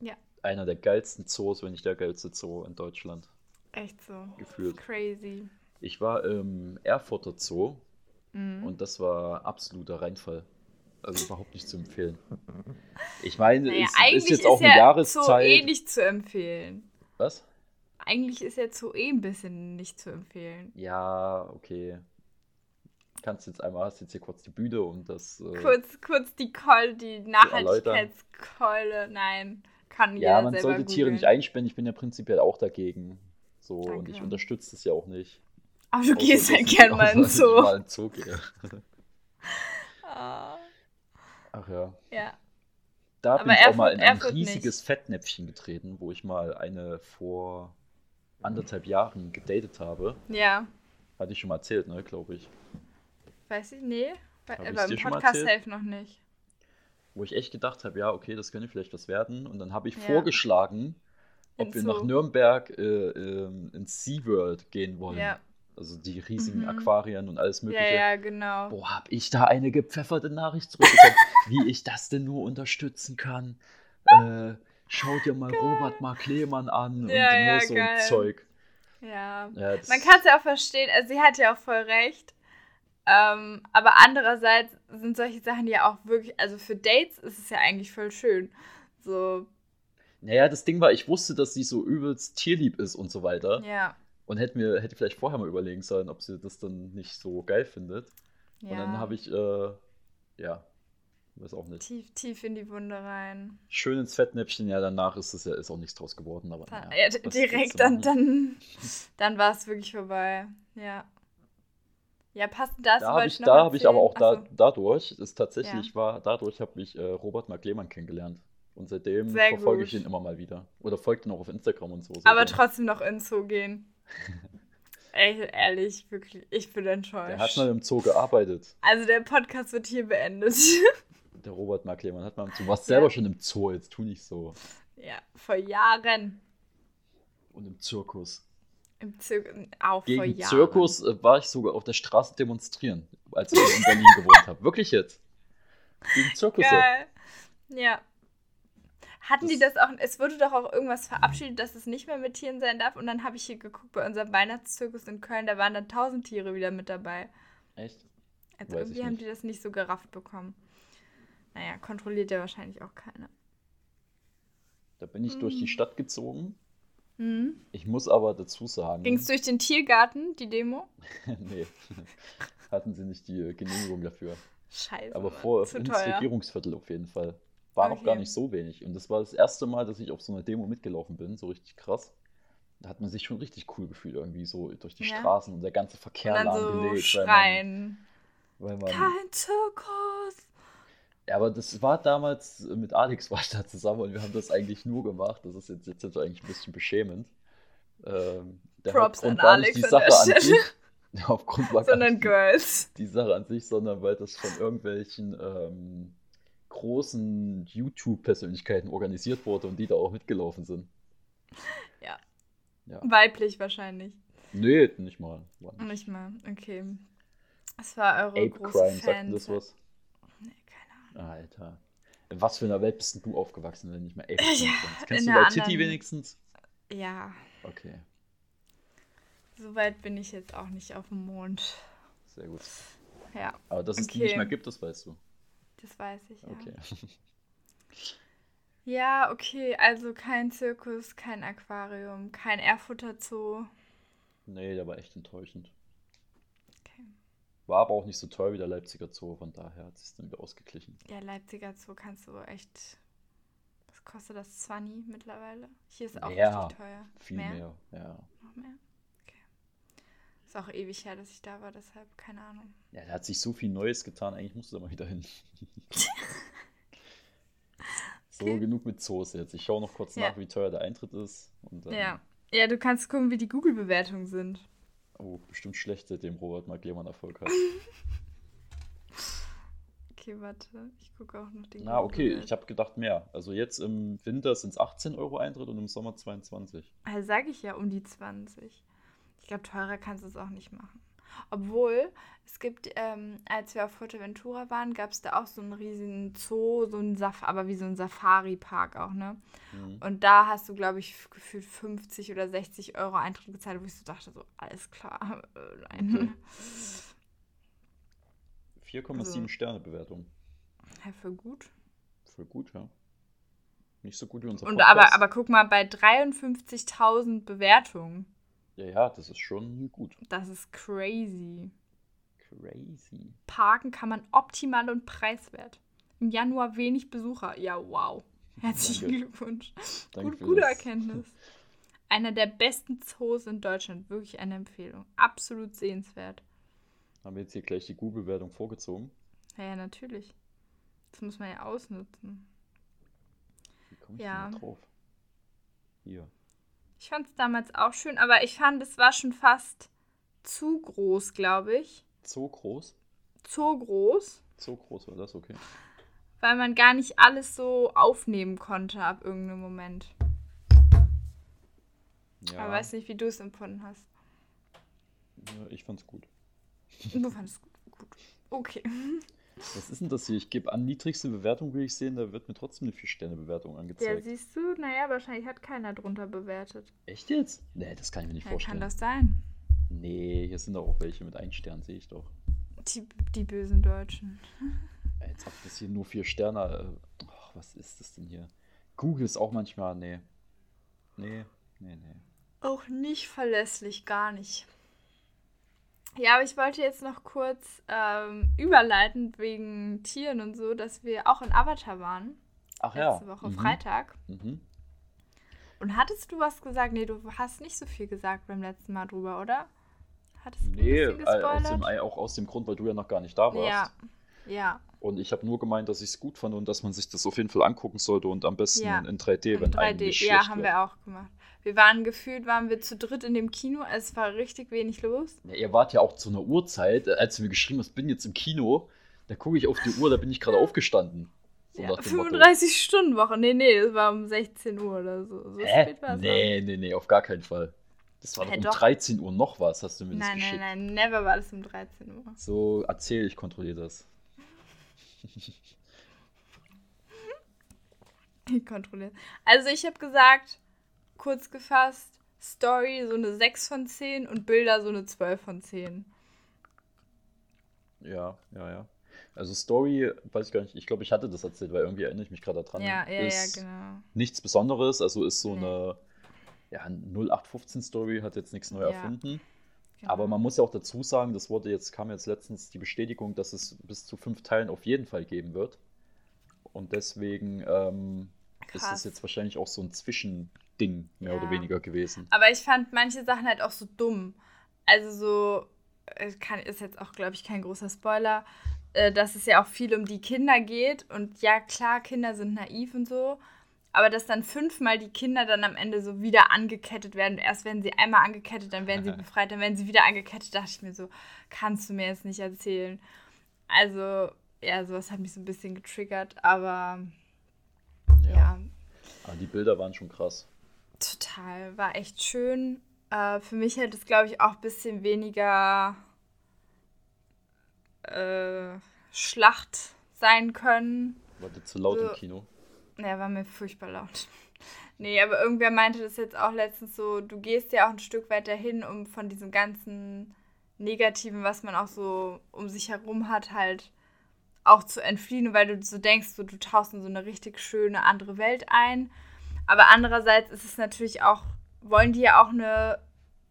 Ja. Einer der geilsten Zoos, wenn nicht der geilste Zoo in Deutschland. Echt so. Gefühlt. Crazy. Ich war im Erfurter Zoo Mhm. und das war absoluter Reinfall. Also überhaupt nicht zu empfehlen. Ich meine, Naja, es ist jetzt auch eine ja Zoo Jahreszeit. eh nicht zu empfehlen. Was? Eigentlich ist ja Zoo eh ein bisschen nicht zu empfehlen. Ja, okay. Kannst jetzt einmal, hast jetzt hier kurz die Bühne und das. Äh, Kurz, kurz die Keule, die Nachhaltigkeitskeule. Nein, kann ja, jeder man selber sollte Tiere nicht einsperren. Ich bin ja prinzipiell auch dagegen. So, und Danke. ich unterstütze das ja auch nicht. Aber du Außer, gehst dass halt gern (laughs) mal in dass ich Zoo. mal in Zoo gehe. Ah, Ach ja. ja. Da Aber bin ich auch mal in ein Erfurt riesiges Fettnäpfchen getreten, wo ich mal eine vor anderthalb Jahren gedatet habe. Ja. Hatte ich schon mal erzählt, ne, glaube ich. Weiß ich, nee. Bei- Aber im Podcast safe noch nicht. Wo ich echt gedacht habe, ja, okay, das könnte vielleicht was werden. Und dann habe ich Ja. vorgeschlagen, ob In wir nach Nürnberg äh, ähm, ins SeaWorld gehen wollen. Ja. Also die riesigen Mhm. Aquarien und alles Ja, Mögliche. ja, genau. Boah, hab ich da eine gepfefferte Nachricht zurückbekommen, (laughs) wie ich das denn nur unterstützen kann. (laughs) Äh, schau dir mal Robert Mark Lehmann an Ja, und nur ja, so geil. ein Zeug. Ja. Ja, Man kann es ja auch verstehen, also sie hat ja auch voll recht. Ähm, aber andererseits sind solche Sachen ja auch wirklich, also für Dates ist es ja eigentlich voll schön. So, naja, das Ding war, ich wusste, dass sie so übelst tierlieb ist und so weiter. ja. Und hätte mir hätte vielleicht vorher mal überlegen sollen, ob sie das dann nicht so geil findet. ja. Und dann habe ich, äh, ja, weiß auch nicht. tief, tief in die Wunde rein. Schön ins Fettnäpfchen, ja, danach ist es ja ist auch nichts draus geworden, aber naja, ja, willst direkt dann, dann, dann war es wirklich vorbei. Ja. Ja, passend dazu Da habe wollte ich, da hab ich aber auch da, Ach dadurch, ist tatsächlich Ja. war, dadurch habe ich äh, Robert Mark Lehmann kennengelernt. Und seitdem Sehr verfolge gut. ich ihn immer mal wieder. Oder folgt ihn auch auf Instagram und so. so. Aber seitdem. trotzdem noch ins Zoo gehen. (laughs) Ey, ehrlich, wirklich, ich bin Der hat enttäuscht. mal im Zoo gearbeitet. Also der Podcast wird hier beendet. (laughs) Der Robert Mark Lehmann hat mal im Zoo. Du warst selber schon im Zoo, jetzt tu nicht so. ja, vor Jahren. Und im Zirkus. Im Zirkus, auch vor Gegen Jahren. Zirkus äh, war ich sogar auf der Straße demonstrieren, als ich in Berlin gewohnt habe. Wirklich jetzt. Gegen Zirkusse. Geil. Ja. Hatten die Das- das auch, es wurde doch auch irgendwas verabschiedet, dass es nicht mehr mit Tieren sein darf. Und dann habe ich hier geguckt bei unserem Weihnachtszirkus in Köln, da waren dann tausend Tiere wieder mit dabei. Echt? Also Weiß irgendwie haben die das nicht so gerafft bekommen. Naja, kontrolliert ja wahrscheinlich auch keiner. Da bin ich durch die Mhm. Stadt gezogen. Mhm. Ich muss aber dazu sagen. Ging es durch den Tiergarten, die Demo? (laughs) nee. Hatten sie nicht die äh, Genehmigung dafür. Scheiße. Aber vor ins teuer. Regierungsviertel auf jeden Fall. War noch Okay. gar nicht so wenig. Und das war das erste Mal, dass ich auf so einer Demo mitgelaufen bin, so richtig krass. Da hat man sich schon richtig cool gefühlt, irgendwie so durch die Ja. Straßen und der ganze Und Verkehr dann so lahmgelegt. weil man- schreien. Weil man, Kein Zirkus. ja, aber das war damals äh, mit Alex war ich da zusammen und wir haben das eigentlich nur gemacht. Das ist jetzt, jetzt eigentlich ein bisschen beschämend. Ähm, Props an Alex nicht die an der Sache an Stelle. sich. (laughs) Der Hauptgrund war Sondern nicht Girls. die Sache an sich, sondern weil das von irgendwelchen ähm, großen YouTube-Persönlichkeiten organisiert wurde und die da auch mitgelaufen sind. Ja. Ja. Weiblich wahrscheinlich. Nee, nicht mal. Nicht. Nicht mal, okay. Es war eure Ape große Crime, sagt Fan. dir das was? Nee, keine Ahnung. Alter. In was für einer Welt bist denn du aufgewachsen, wenn nicht mehr Ape Crime Ja, kennst? Du Waititi anderen- wenigstens? Ja, Okay, so weit bin ich jetzt auch nicht auf dem Mond. sehr gut. Ja, Aber dass es die Okay. nicht mehr gibt, das weißt du. Das weiß ich, ja. Okay. (laughs) Ja, okay, also kein Zirkus, kein Aquarium, kein Erfurter Zoo. Nee, der war echt enttäuschend. Okay. War aber auch nicht so teuer wie der Leipziger Zoo, von daher hat es sich dann wieder ausgeglichen. Ja, Leipziger Zoo kannst du echt. Was kostet das? 20 mittlerweile? Hier ist auch Mehr. richtig teuer. Viel mehr, ja. Noch mehr? Ist auch ewig her, dass ich da war, deshalb keine Ahnung. Ja, da hat sich so viel Neues getan, eigentlich musst du da mal wieder hin. (laughs) so, Okay. genug mit Zoos jetzt. Ich schaue noch kurz Ja. nach, wie teuer der Eintritt ist. Und dann, Ja. Ja, du kannst gucken, wie die Google-Bewertungen sind. Oh, bestimmt schlecht, seitdem Robert Mark Lehmann Erfolg hat. (laughs) Okay, warte. Ich gucke auch noch den Na, okay, ich habe gedacht mehr. Also jetzt im Winter sind es 18 Euro Eintritt und im Sommer 22. Also sage ich ja um die 20. Ich glaube, teurer kannst du es auch nicht machen. Obwohl, es gibt, ähm, als wir auf Fuerteventura waren, gab es da auch so einen riesigen Zoo, so ein Saf aber wie so ein Safari-Park auch, ne? Mhm. Und da hast du, glaube ich, gefühlt 50 oder 60 Euro Eintritt gezahlt, wo ich so dachte, so, alles klar. (laughs) Äh, nein. Okay. 4,7 Also- Sterne Bewertung. Ja, für gut. Voll gut, ja. Nicht so gut wie unser Und Podcast. aber, aber guck mal, bei 53.000 Bewertungen, Ja, ja, das ist schon gut. das ist crazy. Crazy. Parken kann man optimal und preiswert. Im Januar wenig Besucher. Ja, wow. Herzlichen Danke. Glückwunsch. Danke Gut, gute das. Erkenntnis. Einer der besten Zoos in Deutschland. Wirklich eine Empfehlung. Absolut sehenswert. Haben wir jetzt hier gleich die Google-Wertung vorgezogen? Ja, ja, natürlich. Das muss man ja ausnutzen. Wie komme ich Ja. denn da drauf? Hier. Ich fand es damals auch schön, aber ich fand, es war schon fast zu groß, glaube ich. So groß? Zu groß, So groß war das, okay. weil man gar nicht alles so aufnehmen konnte ab irgendeinem Moment. Ja, Aber weiß nicht, wie du es empfunden hast. ja, ich fand's gut. Du fandest es gut. gut. Okay. (laughs) Was ist denn das hier? Ich gebe an, niedrigste Bewertung will ich sehen, da wird mir trotzdem eine 4-Sterne-Bewertung Ja, angezeigt. siehst du, naja, wahrscheinlich hat keiner drunter bewertet. Echt jetzt? Nee, das kann ich mir nicht Ja, vorstellen. kann das sein? Nee, hier sind doch auch welche mit 1 Stern, sehe ich doch. Die, die bösen Deutschen. (laughs) Jetzt habt das hier nur 4 Sterne. äh, Ach, was ist das denn hier? Google ist auch manchmal, nee. Nee, nee, nee. Auch nicht verlässlich, gar nicht. Ja, aber ich wollte jetzt noch kurz ähm, überleiten wegen Tieren und so, dass wir auch in Avatar waren. Ach ja. Letzte Woche mhm. Freitag. Mhm. Und hattest du was gesagt? Nee, du hast nicht so viel gesagt beim letzten Mal drüber, oder? Hattest du Nee, äh, aus dem, auch aus dem Grund, weil du ja noch gar nicht da warst. Ja, ja. Und ich habe nur gemeint, dass ich es gut fand und dass man sich das auf jeden Fall angucken sollte und am besten Ja. in 3D, In wenn 3D, eigentlich ja, haben wird. wir auch gemacht. Wir waren gefühlt, waren wir zu dritt in dem Kino. Es war richtig wenig los. Ja, ihr wart ja auch zu einer Uhrzeit, äh, als du mir geschrieben hast, bin jetzt im Kino, da gucke ich auf die Uhr, da bin ich gerade aufgestanden. So Ja, nach dem Motto. 35-Stunden-Woche. Nee, nee, das war um 16 Uhr oder so. So Hä? spät war es. Nee, nee, nee, auf gar keinen Fall. Das war doch um doch. 13 Uhr noch was, hast du mir das Nein, nein, geschickt. nein, never war das um 13 Uhr. So, erzähl, ich kontrolliere das. Ich kontrolliere. Also ich habe gesagt, kurz gefasst, Story so eine 6 von 10 und Bilder so eine 12 von 10. Ja, ja, ja. Also Story, weiß ich gar nicht, ich glaube, ich hatte das erzählt, weil irgendwie erinnere ich mich gerade daran. Ja, ja, ist ja, genau. Nichts Besonderes, also ist so Nee. eine ja, 0815-Story, hat jetzt nichts neu Ja. erfunden. Genau. Aber man muss ja auch dazu sagen, das wurde jetzt, kam jetzt letztens die Bestätigung, dass es bis zu fünf Teilen auf jeden Fall geben wird. Und deswegen ähm, ist das jetzt wahrscheinlich auch so ein Zwischending, mehr Ja. oder weniger gewesen. Aber ich fand manche Sachen halt auch so dumm. Also so, äh, kann, ist jetzt auch, glaube ich, kein großer Spoiler, äh, dass es ja auch viel um die Kinder geht. Und ja, klar, Kinder sind naiv und so. Aber dass dann fünfmal die Kinder dann am Ende so wieder angekettet werden. Erst werden sie einmal angekettet, dann werden sie (laughs) befreit, dann werden sie wieder angekettet. Dachte ich mir so, kannst du mir jetzt nicht erzählen. Also, ja, sowas hat mich so ein bisschen getriggert, aber Ja. ja, Aber die Bilder waren schon krass. total. War echt schön. Äh, für mich hätte es, glaube ich, auch ein bisschen weniger äh, Schlacht sein können. War dir zu laut im So. Kino? Ja, war mir furchtbar laut. (laughs) Nee, aber irgendwer meinte das jetzt auch letztens so, du gehst ja auch ein Stück weiter hin, um von diesem ganzen Negativen, was man auch so um sich herum hat, halt auch zu entfliehen, weil du so denkst, so, du tauchst in so eine richtig schöne andere Welt ein. Aber andererseits ist es natürlich auch, wollen die ja auch eine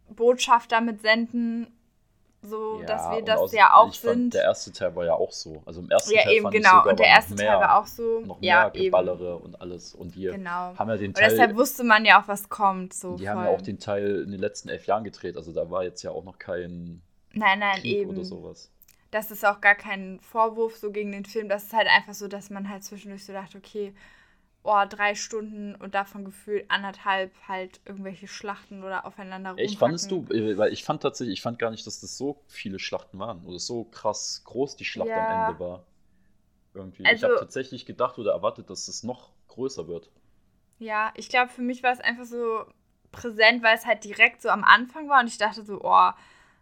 Botschaft damit senden, so dass wir und das ja auch ich fand, sind. Der erste Teil war ja auch so. Also im ersten ja, Teil eben, fand ich genau. sogar Und der erste mehr, Teil war auch so. noch ja, mehr eben. Geballere und alles. Und die Genau. haben ja den Und Teil, deshalb wusste man ja auch, was kommt. So die voll. haben ja auch den Teil in den letzten elf Jahren gedreht. Also da war jetzt ja auch noch kein Nein, nein, Krieg eben. oder sowas. Das ist auch gar kein Vorwurf so gegen den Film. Das ist halt einfach so, dass man halt zwischendurch so dachte, okay, oh, drei Stunden und davon gefühlt anderthalb halt irgendwelche Schlachten oder aufeinander rumhacken. fandest du, äh, weil ich fand tatsächlich, ich fand gar nicht, dass das so viele Schlachten waren oder so krass groß die Schlacht Ja. am Ende war. Irgendwie. ich Also- habe tatsächlich gedacht oder erwartet, dass es noch größer wird. Ja, ich glaube, für mich war es einfach so präsent, weil es halt direkt so am Anfang war und ich dachte so, oh,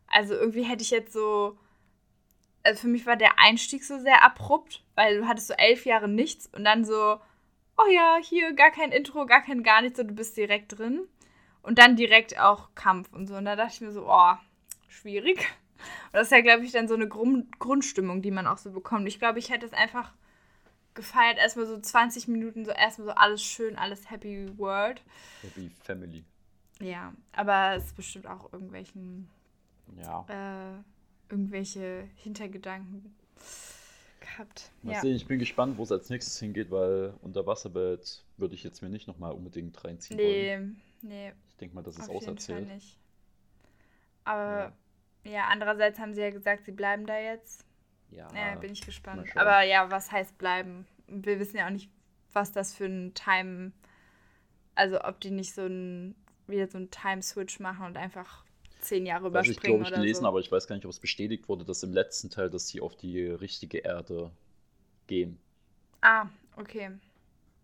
also irgendwie hätte ich jetzt so. Also für mich war der Einstieg so sehr abrupt, weil du hattest so elf Jahre nichts und dann so, oh ja, hier gar kein Intro, gar kein gar nichts, so du bist direkt drin. Und dann direkt auch Kampf und so. Und da dachte ich mir so, oh, schwierig. Und das ist ja, glaube ich, dann so eine Grund Grundstimmung, die man auch so bekommt. Ich glaube, ich hätte es einfach gefeiert, erstmal so 20 Minuten, so erstmal so alles schön, alles Happy World. Happy Family. Ja, aber es ist bestimmt auch irgendwelchen, Ja. äh, irgendwelche Hintergedanken gehabt. Mal ja. sehen, ich bin gespannt, wo es als nächstes hingeht, weil Unterwasserwelt würde ich jetzt mir nicht nochmal unbedingt reinziehen wollen. Nee, nee, Ich denke mal, das ist auserzählt. nicht. Aber ja. andererseits haben sie ja gesagt, sie bleiben da jetzt. Ja, Ja, bin ich gespannt. Aber ja, was heißt bleiben? Wir wissen ja auch nicht, was das für ein Time, also ob die nicht so ein, wieder so einen Time-Switch machen und einfach zehn Jahre das ich überspringen glaube ich gelesen, so. aber ich weiß gar nicht, ob es bestätigt wurde, dass im letzten Teil, dass sie auf die richtige Erde gehen. Ah, okay.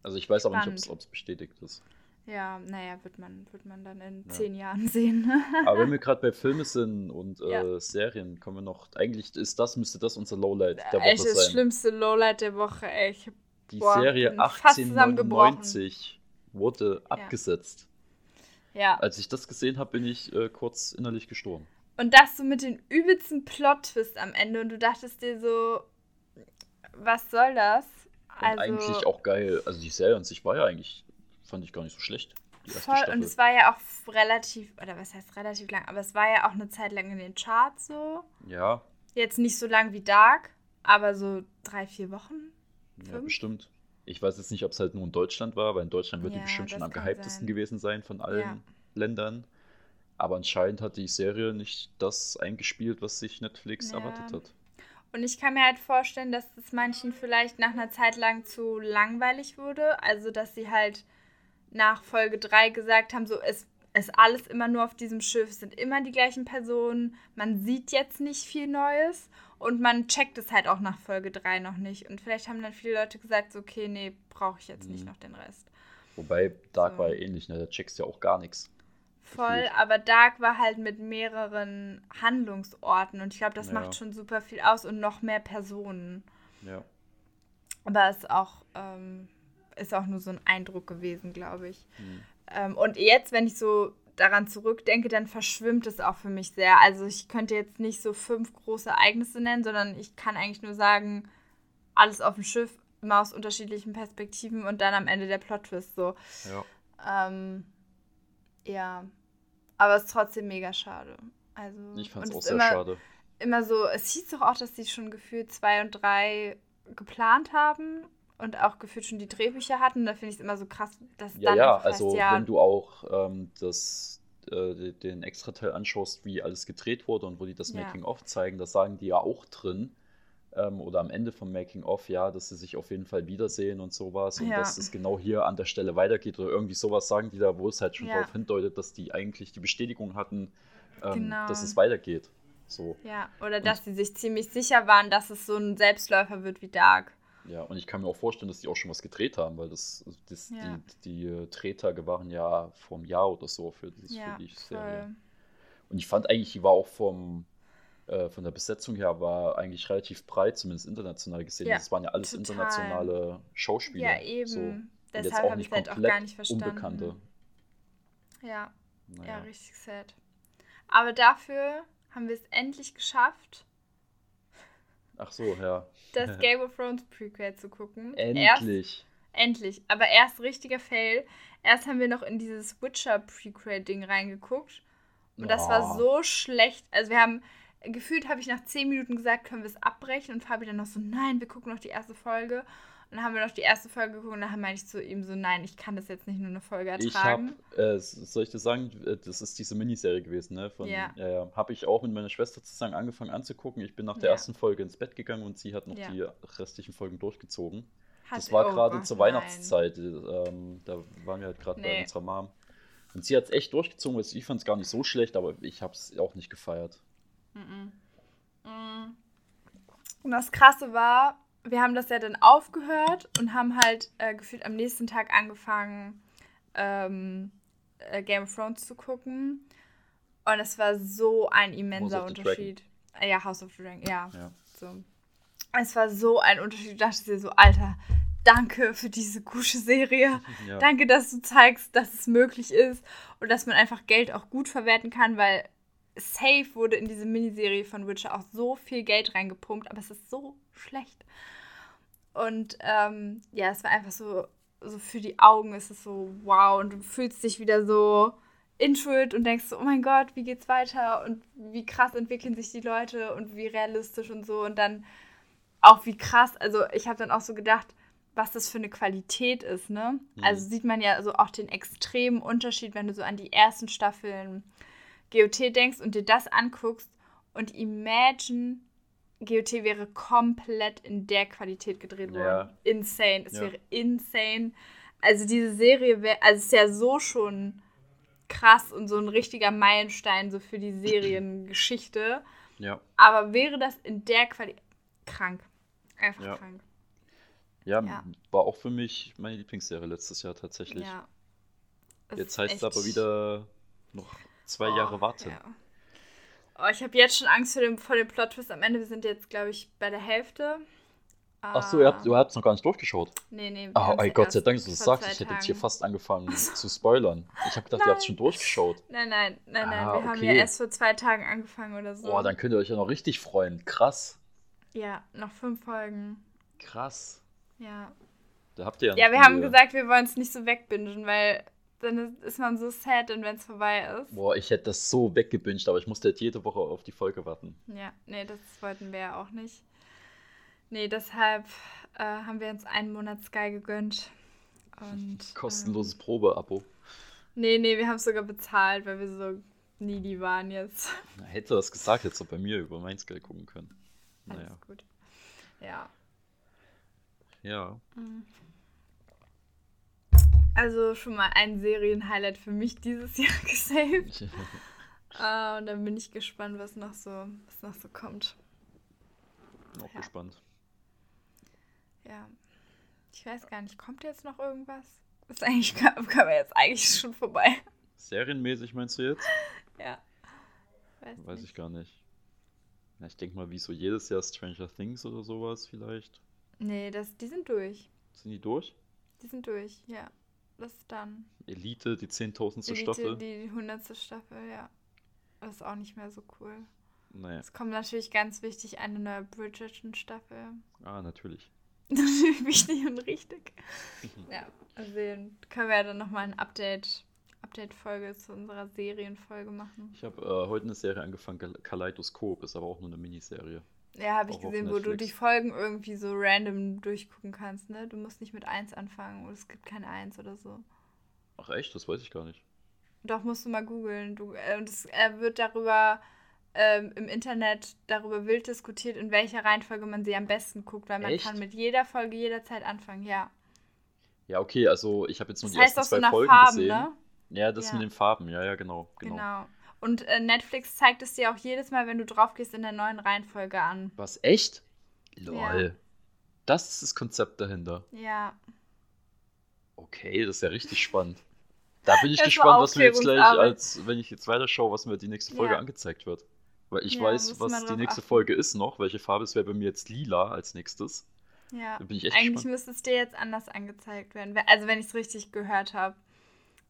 Also ich weiß aber nicht, Spannend. ob es bestätigt ist. Ja, naja, wird man, wird man dann in Ja. zehn Jahren (laughs) sehen. Aber wenn wir gerade bei Filmen sind und äh, Ja. Serien, kommen wir noch. Eigentlich ist das, müsste das unser Lowlight der Woche Echt das sein. schlimmste Lowlight der Woche, ey. Ich Die Boah, Serie bin fast zusammengebrochen. 1899 wurde abgesetzt. Ja. Als ich das gesehen habe, bin ich äh, kurz innerlich gestorben. Und das so mit den übelsten Plot-Twist am Ende und du dachtest dir so, was soll das? Also, eigentlich auch geil. Also die Serie an sich war ja eigentlich, fand ich gar nicht so schlecht. Voll, und es war ja auch relativ, oder was heißt relativ lang, aber es war ja auch eine Zeit lang in den Charts so. ja, Jetzt nicht so lang wie Dark, aber so drei, vier Wochen. ja, Fünf? bestimmt. Ich weiß jetzt nicht, ob es halt nur in Deutschland war, weil in Deutschland wird die Ja, bestimmt schon am gehyptesten sein. gewesen sein von allen Ja. Ländern. Aber anscheinend hat die Serie nicht das eingespielt, was sich Netflix Ja. erwartet hat. Und ich kann mir halt vorstellen, dass es manchen vielleicht nach einer Zeit lang zu langweilig wurde. Also, dass sie halt nach Folge 3 gesagt haben, so es ist alles immer nur auf diesem Schiff, es sind immer die gleichen Personen, man sieht jetzt nicht viel Neues und man checkt es halt auch nach Folge 3 noch nicht. Und vielleicht haben dann viele Leute gesagt, so, okay, nee, brauche ich jetzt nicht Mhm. noch den Rest. Wobei Dark So. war ja ähnlich, ne? Da checkst du ja auch gar nichts. Voll, Gefühlt. aber Dark war halt mit mehreren Handlungsorten und ich glaube, das Ja. macht schon super viel aus und noch mehr Personen. Ja. Aber es ist auch, ähm, ist auch nur so ein Eindruck gewesen, glaube ich. Hm. Ähm, und jetzt, wenn ich so daran zurückdenke, dann verschwimmt es auch für mich sehr. Also ich könnte jetzt nicht so fünf große Ereignisse nennen, sondern ich kann eigentlich nur sagen, alles auf dem Schiff, immer aus unterschiedlichen Perspektiven und dann am Ende der Plot-Twist so. ja. Ähm, ja, aber es ist trotzdem mega schade. Also, Ich auch es ist sehr immer, schade. immer so, es hieß doch auch, dass sie schon gefühlt zwei und drei geplant haben und auch gefühlt schon die Drehbücher hatten. Da finde ich es immer so krass, dass Ja, dann ja, einfach heißt, also ja, wenn du auch ähm, das, äh, den Extrateil anschaust, wie alles gedreht wurde und wo die das Ja. Making-of zeigen, das sagen die ja auch drin. Ähm, oder am Ende vom Making-of, ja, dass sie sich auf jeden Fall wiedersehen und sowas und Ja. dass es genau hier an der Stelle weitergeht oder irgendwie sowas sagen die da, wo es halt schon darauf hindeutet, dass die eigentlich die Bestätigung hatten, ähm, Genau. dass es weitergeht. So. Ja, oder dass sie sich ziemlich sicher waren, dass es so ein Selbstläufer wird wie Dark. Ja, und ich kann mir auch vorstellen, dass die auch schon was gedreht haben, weil das, das Ja. die, die Drehtage waren ja vor einem Jahr oder so für, dieses, Ja, für die Serie. voll. Und ich fand eigentlich, die war auch vom, äh, von der Besetzung her, war eigentlich relativ breit, zumindest international gesehen. Ja, Das waren ja alles total. internationale Schauspieler. Ja, eben. So. Deshalb habe ich es halt auch gar nicht verstanden. Unbekannte. Ja, ja, Naja. richtig sad. Aber dafür haben wir es endlich geschafft, Ach so, ja. das (laughs) Game of Thrones Prequel zu gucken. Erst, Endlich. endlich. Aber erst richtiger Fail. Erst haben wir noch in dieses Witcher Prequel-Ding reingeguckt. Und das war Oh. so schlecht. Also wir haben, gefühlt habe ich nach 10 Minuten gesagt, können wir es abbrechen. Und Fabi dann noch so, nein, wir gucken noch die erste Folge. Und dann haben wir noch die erste Folge geguckt und dann meinte ich zu ihm so, nein, ich kann das jetzt nicht nur eine Folge Ich ertragen. habe, äh, soll ich das sagen, Äh, das ist diese Miniserie gewesen, ne? Von, Ja. ja. Habe ich auch mit meiner Schwester zusammen angefangen anzugucken. Ich bin nach der Ja. ersten Folge ins Bett gegangen und sie hat noch Ja. die restlichen Folgen durchgezogen. Hat- das war oh gerade zur nein. Weihnachtszeit. Ähm, da waren wir halt gerade bei Nee. unserer Mom. Und sie hat es echt durchgezogen, weil ich fand es gar nicht so schlecht, aber ich habe es auch nicht gefeiert. Mhm. Mm. Und das Krasse war, wir haben das ja dann aufgehört und haben halt äh, gefühlt am nächsten Tag angefangen, ähm, äh, Game of Thrones zu gucken. Und es war so ein immenser Unterschied. Äh, ja, House of the Dragon, ja. Ja. So. Es war so ein Unterschied. Du dachtest dir so, Alter, danke für diese gute Serie. (laughs) Ja. Danke, dass du zeigst, dass es möglich ist und dass man einfach Geld auch gut verwerten kann, weil safe wurde in diese Miniserie von Witcher auch so viel Geld reingepumpt, aber es ist so schlecht. Und ähm, ja, es war einfach so, so für die Augen ist es so wow und du fühlst dich wieder so into it und denkst so, oh mein Gott, wie geht's weiter und wie krass entwickeln sich die Leute und wie realistisch und so und dann auch wie krass, also ich habe dann auch so gedacht, was das für eine Qualität ist, ne? Mhm. Also sieht man ja so auch den extremen Unterschied, wenn du so an die ersten Staffeln GOT denkst und dir das anguckst und imagine, GOT wäre komplett in der Qualität gedreht worden. Ja. Insane. Es Ja. wäre insane. Also diese Serie wäre, also es ist ja so schon krass und so ein richtiger Meilenstein so für die Seriengeschichte. Ja. Aber wäre das in der Qualität krank. Einfach Ja. krank. Ja, Ja. war auch für mich meine Lieblingsserie letztes Jahr tatsächlich. Ja. Jetzt heißt es aber wieder noch zwei Oh, Jahre warten. Ja. Oh, ich habe jetzt schon Angst vor dem, vor dem Plot-Twist am Ende. Wir sind jetzt, glaube ich, bei der Hälfte. Ach so, ihr habt, hast noch gar nicht durchgeschaut. Nee, nee. Oh, ey, Gott sei Dank, dass du das sagst. Ich hätte jetzt hier fast angefangen (laughs) zu spoilern. Ich habe gedacht, ihr habt Nein. schon durchgeschaut. Nein, nein, nein, nein. Ah, wir haben ja okay. erst vor zwei Tagen angefangen oder so. Boah, dann könnt ihr euch ja noch richtig freuen. Krass. Ja, noch fünf Folgen. Krass. Ja. Da habt ihr ja Ja, wir haben gesagt, wir wollen es nicht so wegbingen, weil dann ist- man so sad, wenn es vorbei ist. Boah, ich hätte das so weggebinged, aber ich musste jetzt jede Woche auf die Folge warten. Ja, nee, das wollten wir ja auch nicht. Nee, deshalb äh, haben wir uns einen Monat Sky gegönnt. Und, Kostenloses Probeabo. Ähm, nee, nee, wir haben es sogar bezahlt, weil wir so needy waren jetzt. Na, Hätte das gesagt, hätte es bei mir über mein Geld gucken können. Alles Naja, gut. Ja. ja. Also schon mal ein Serienhighlight für mich dieses (laughs) Jahr gesaved. Ah, und dann bin ich gespannt, was noch so, was noch so kommt. auch Ja. gespannt. Ja. Ich weiß gar nicht, kommt jetzt noch irgendwas? Ist eigentlich, (laughs) man jetzt eigentlich schon vorbei. Serienmäßig meinst du jetzt? (laughs) Ja. Weiß, Weiß ich gar nicht. Na, ich denke mal, wie so jedes Jahr Stranger Things oder sowas vielleicht. Nee, das, die sind durch. Sind die durch? Die sind durch, ja. Das ist dann. Elite, die zehntausendste Staffel. die hundertste Staffel, ja. Das ist auch nicht mehr so cool. Naja, Es kommt natürlich ganz wichtig eine neue Bridgerton-Staffel. ah, natürlich. (laughs) wichtig und richtig. (laughs) Ja, also können wir ja dann nochmal ein Update, Update-Folge zu unserer Serienfolge machen. Ich habe äh, heute eine Serie angefangen, Kaleidoskop, ist aber auch nur eine Miniserie. Ja, habe ich gesehen, wo du die Folgen irgendwie so random durchgucken kannst, ne? Du musst nicht mit 1 anfangen oder es gibt keine 1 oder so. Ach echt? Das weiß ich gar nicht. Doch, musst du mal googeln. Du, äh, und es äh, wird darüber ähm, im Internet darüber wild diskutiert, in welcher Reihenfolge man sie am besten guckt, weil man Echt? kann mit jeder Folge jederzeit anfangen, ja. Ja, okay, also ich habe jetzt nur Das die ersten zwei nach Folgen Farben, gesehen. ne? Ja, das Ja. mit den Farben, ja, ja, genau. genau. Genau. Und äh, Netflix zeigt es dir auch jedes Mal, wenn du drauf gehst, in der neuen Reihenfolge an. Was, echt? Lol. Ja. Das ist das Konzept dahinter. Ja. Okay, das ist ja richtig spannend. Da bin ich (laughs) Das gespannt, was mir jetzt gleich, als wenn ich jetzt weiterschaue, was mir die nächste Folge Ja. angezeigt wird. Weil ich Ja, weiß, was die nächste achten. Folge ist noch, welche Farbe es wäre bei mir jetzt lila als nächstes. Ja. Da bin ich echt Eigentlich gespannt. müsste es dir jetzt anders angezeigt werden. we- Also wenn ich es richtig gehört habe.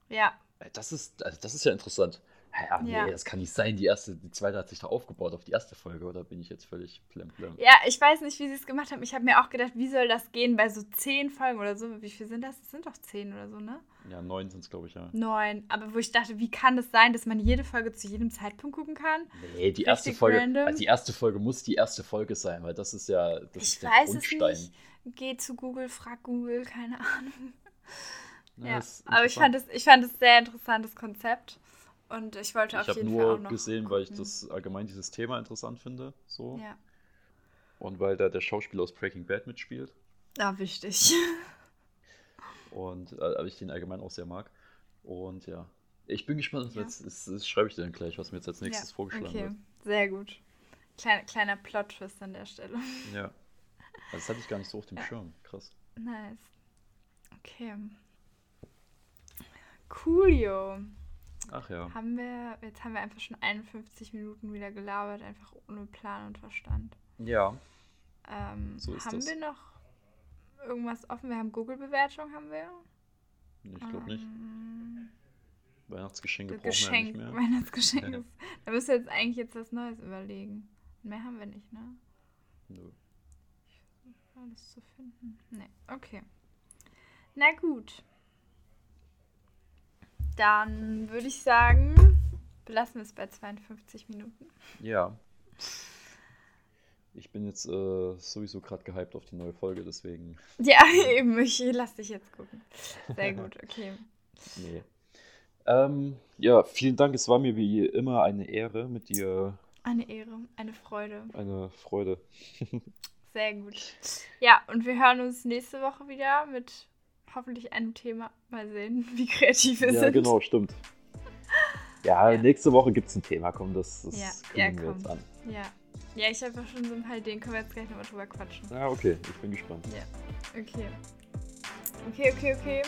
Ja. Das ist, also das ist ja interessant. Ja, nee, Ja. das kann nicht sein. Die erste, die zweite hat sich doch aufgebaut auf die erste Folge, oder bin ich jetzt völlig plemplem? Ja, ich weiß nicht, wie sie es gemacht haben. Ich habe mir auch gedacht, wie soll das gehen bei so zehn Folgen oder so? Wie viel sind das? Das sind doch zehn oder so, ne? Ja, neun sind es, glaube ich, ja. Neun. Aber wo ich dachte, wie kann das sein, dass man jede Folge zu jedem Zeitpunkt gucken kann? Nee, die erste Richtig Folge, random. also die erste Folge muss die erste Folge sein, weil das ist ja das ich ist der weiß Grundstein. es nicht. Geh zu Google, frag Google, keine Ahnung. Ja, Ja, aber ich interessant. fand es ich fand es sehr interessantes Konzept. Und ich wollte Ich auf habe jeden Fall auch nur noch gesehen, weil ich gucken. das allgemein dieses Thema interessant finde, so Ja. und weil da der Schauspieler aus Breaking Bad mitspielt Ja, wichtig. (laughs) und äh, ich den allgemein auch sehr mag und ja, ich bin gespannt, Ja. jetzt das, das schreibe ich dir dann gleich, was mir jetzt als nächstes ja. vorgeschlagen Okay, wird. sehr gut. Kleiner, kleiner Plot-Twist an der Stelle. (laughs) Ja, also das hatte ich gar nicht so auf dem Ja. Schirm, krass. Nice. Okay. Coolio. Ach ja, Haben wir, jetzt haben wir einfach schon 51 Minuten wieder gelabert, einfach ohne Plan und Verstand. ja, Ähm, So ist haben das. wir noch irgendwas offen? Wir haben Google-Bewertung, haben wir? ich glaube nicht. Ähm, Weihnachtsgeschenke brauchen Geschenk, wir ja nicht mehr. Weihnachtsgeschenk. ist- Da müssen wir jetzt eigentlich jetzt was Neues überlegen. Mehr haben wir nicht, ne? Nö. Alles zu finden. Ne, okay. Na gut. Dann würde ich sagen, belassen wir es bei 52 Minuten. Ja. Ich bin jetzt äh, sowieso gerade gehypt auf die neue Folge, deswegen. Ja, (laughs) eben, ich lass dich jetzt gucken. Sehr gut, (laughs) okay. Nee. Ähm, ja, vielen Dank. Es war mir wie immer eine Ehre mit dir. Eine Ehre, eine Freude. Eine Freude. (laughs) Sehr gut. Ja, und wir hören uns nächste Woche wieder mit hoffentlich einem Thema. Mal sehen, (laughs) wie kreativ wir ja, sind. genau, stimmt. Ja, Ja. nächste Woche gibt es ein Thema. Komm, das, das Ja, kriegen ja, wir jetzt an. Ja. Ja, ich habe auch schon so ein paar Ideen. Können wir jetzt gleich nochmal drüber quatschen. Ja, okay, ich bin gespannt. Okay. Okay, okay, okay.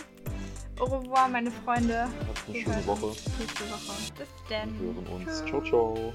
Au revoir, meine Freunde. Habt eine Wir schöne Woche. Nächste Woche. Bis dann. Wir hören uns. Ciao, ciao.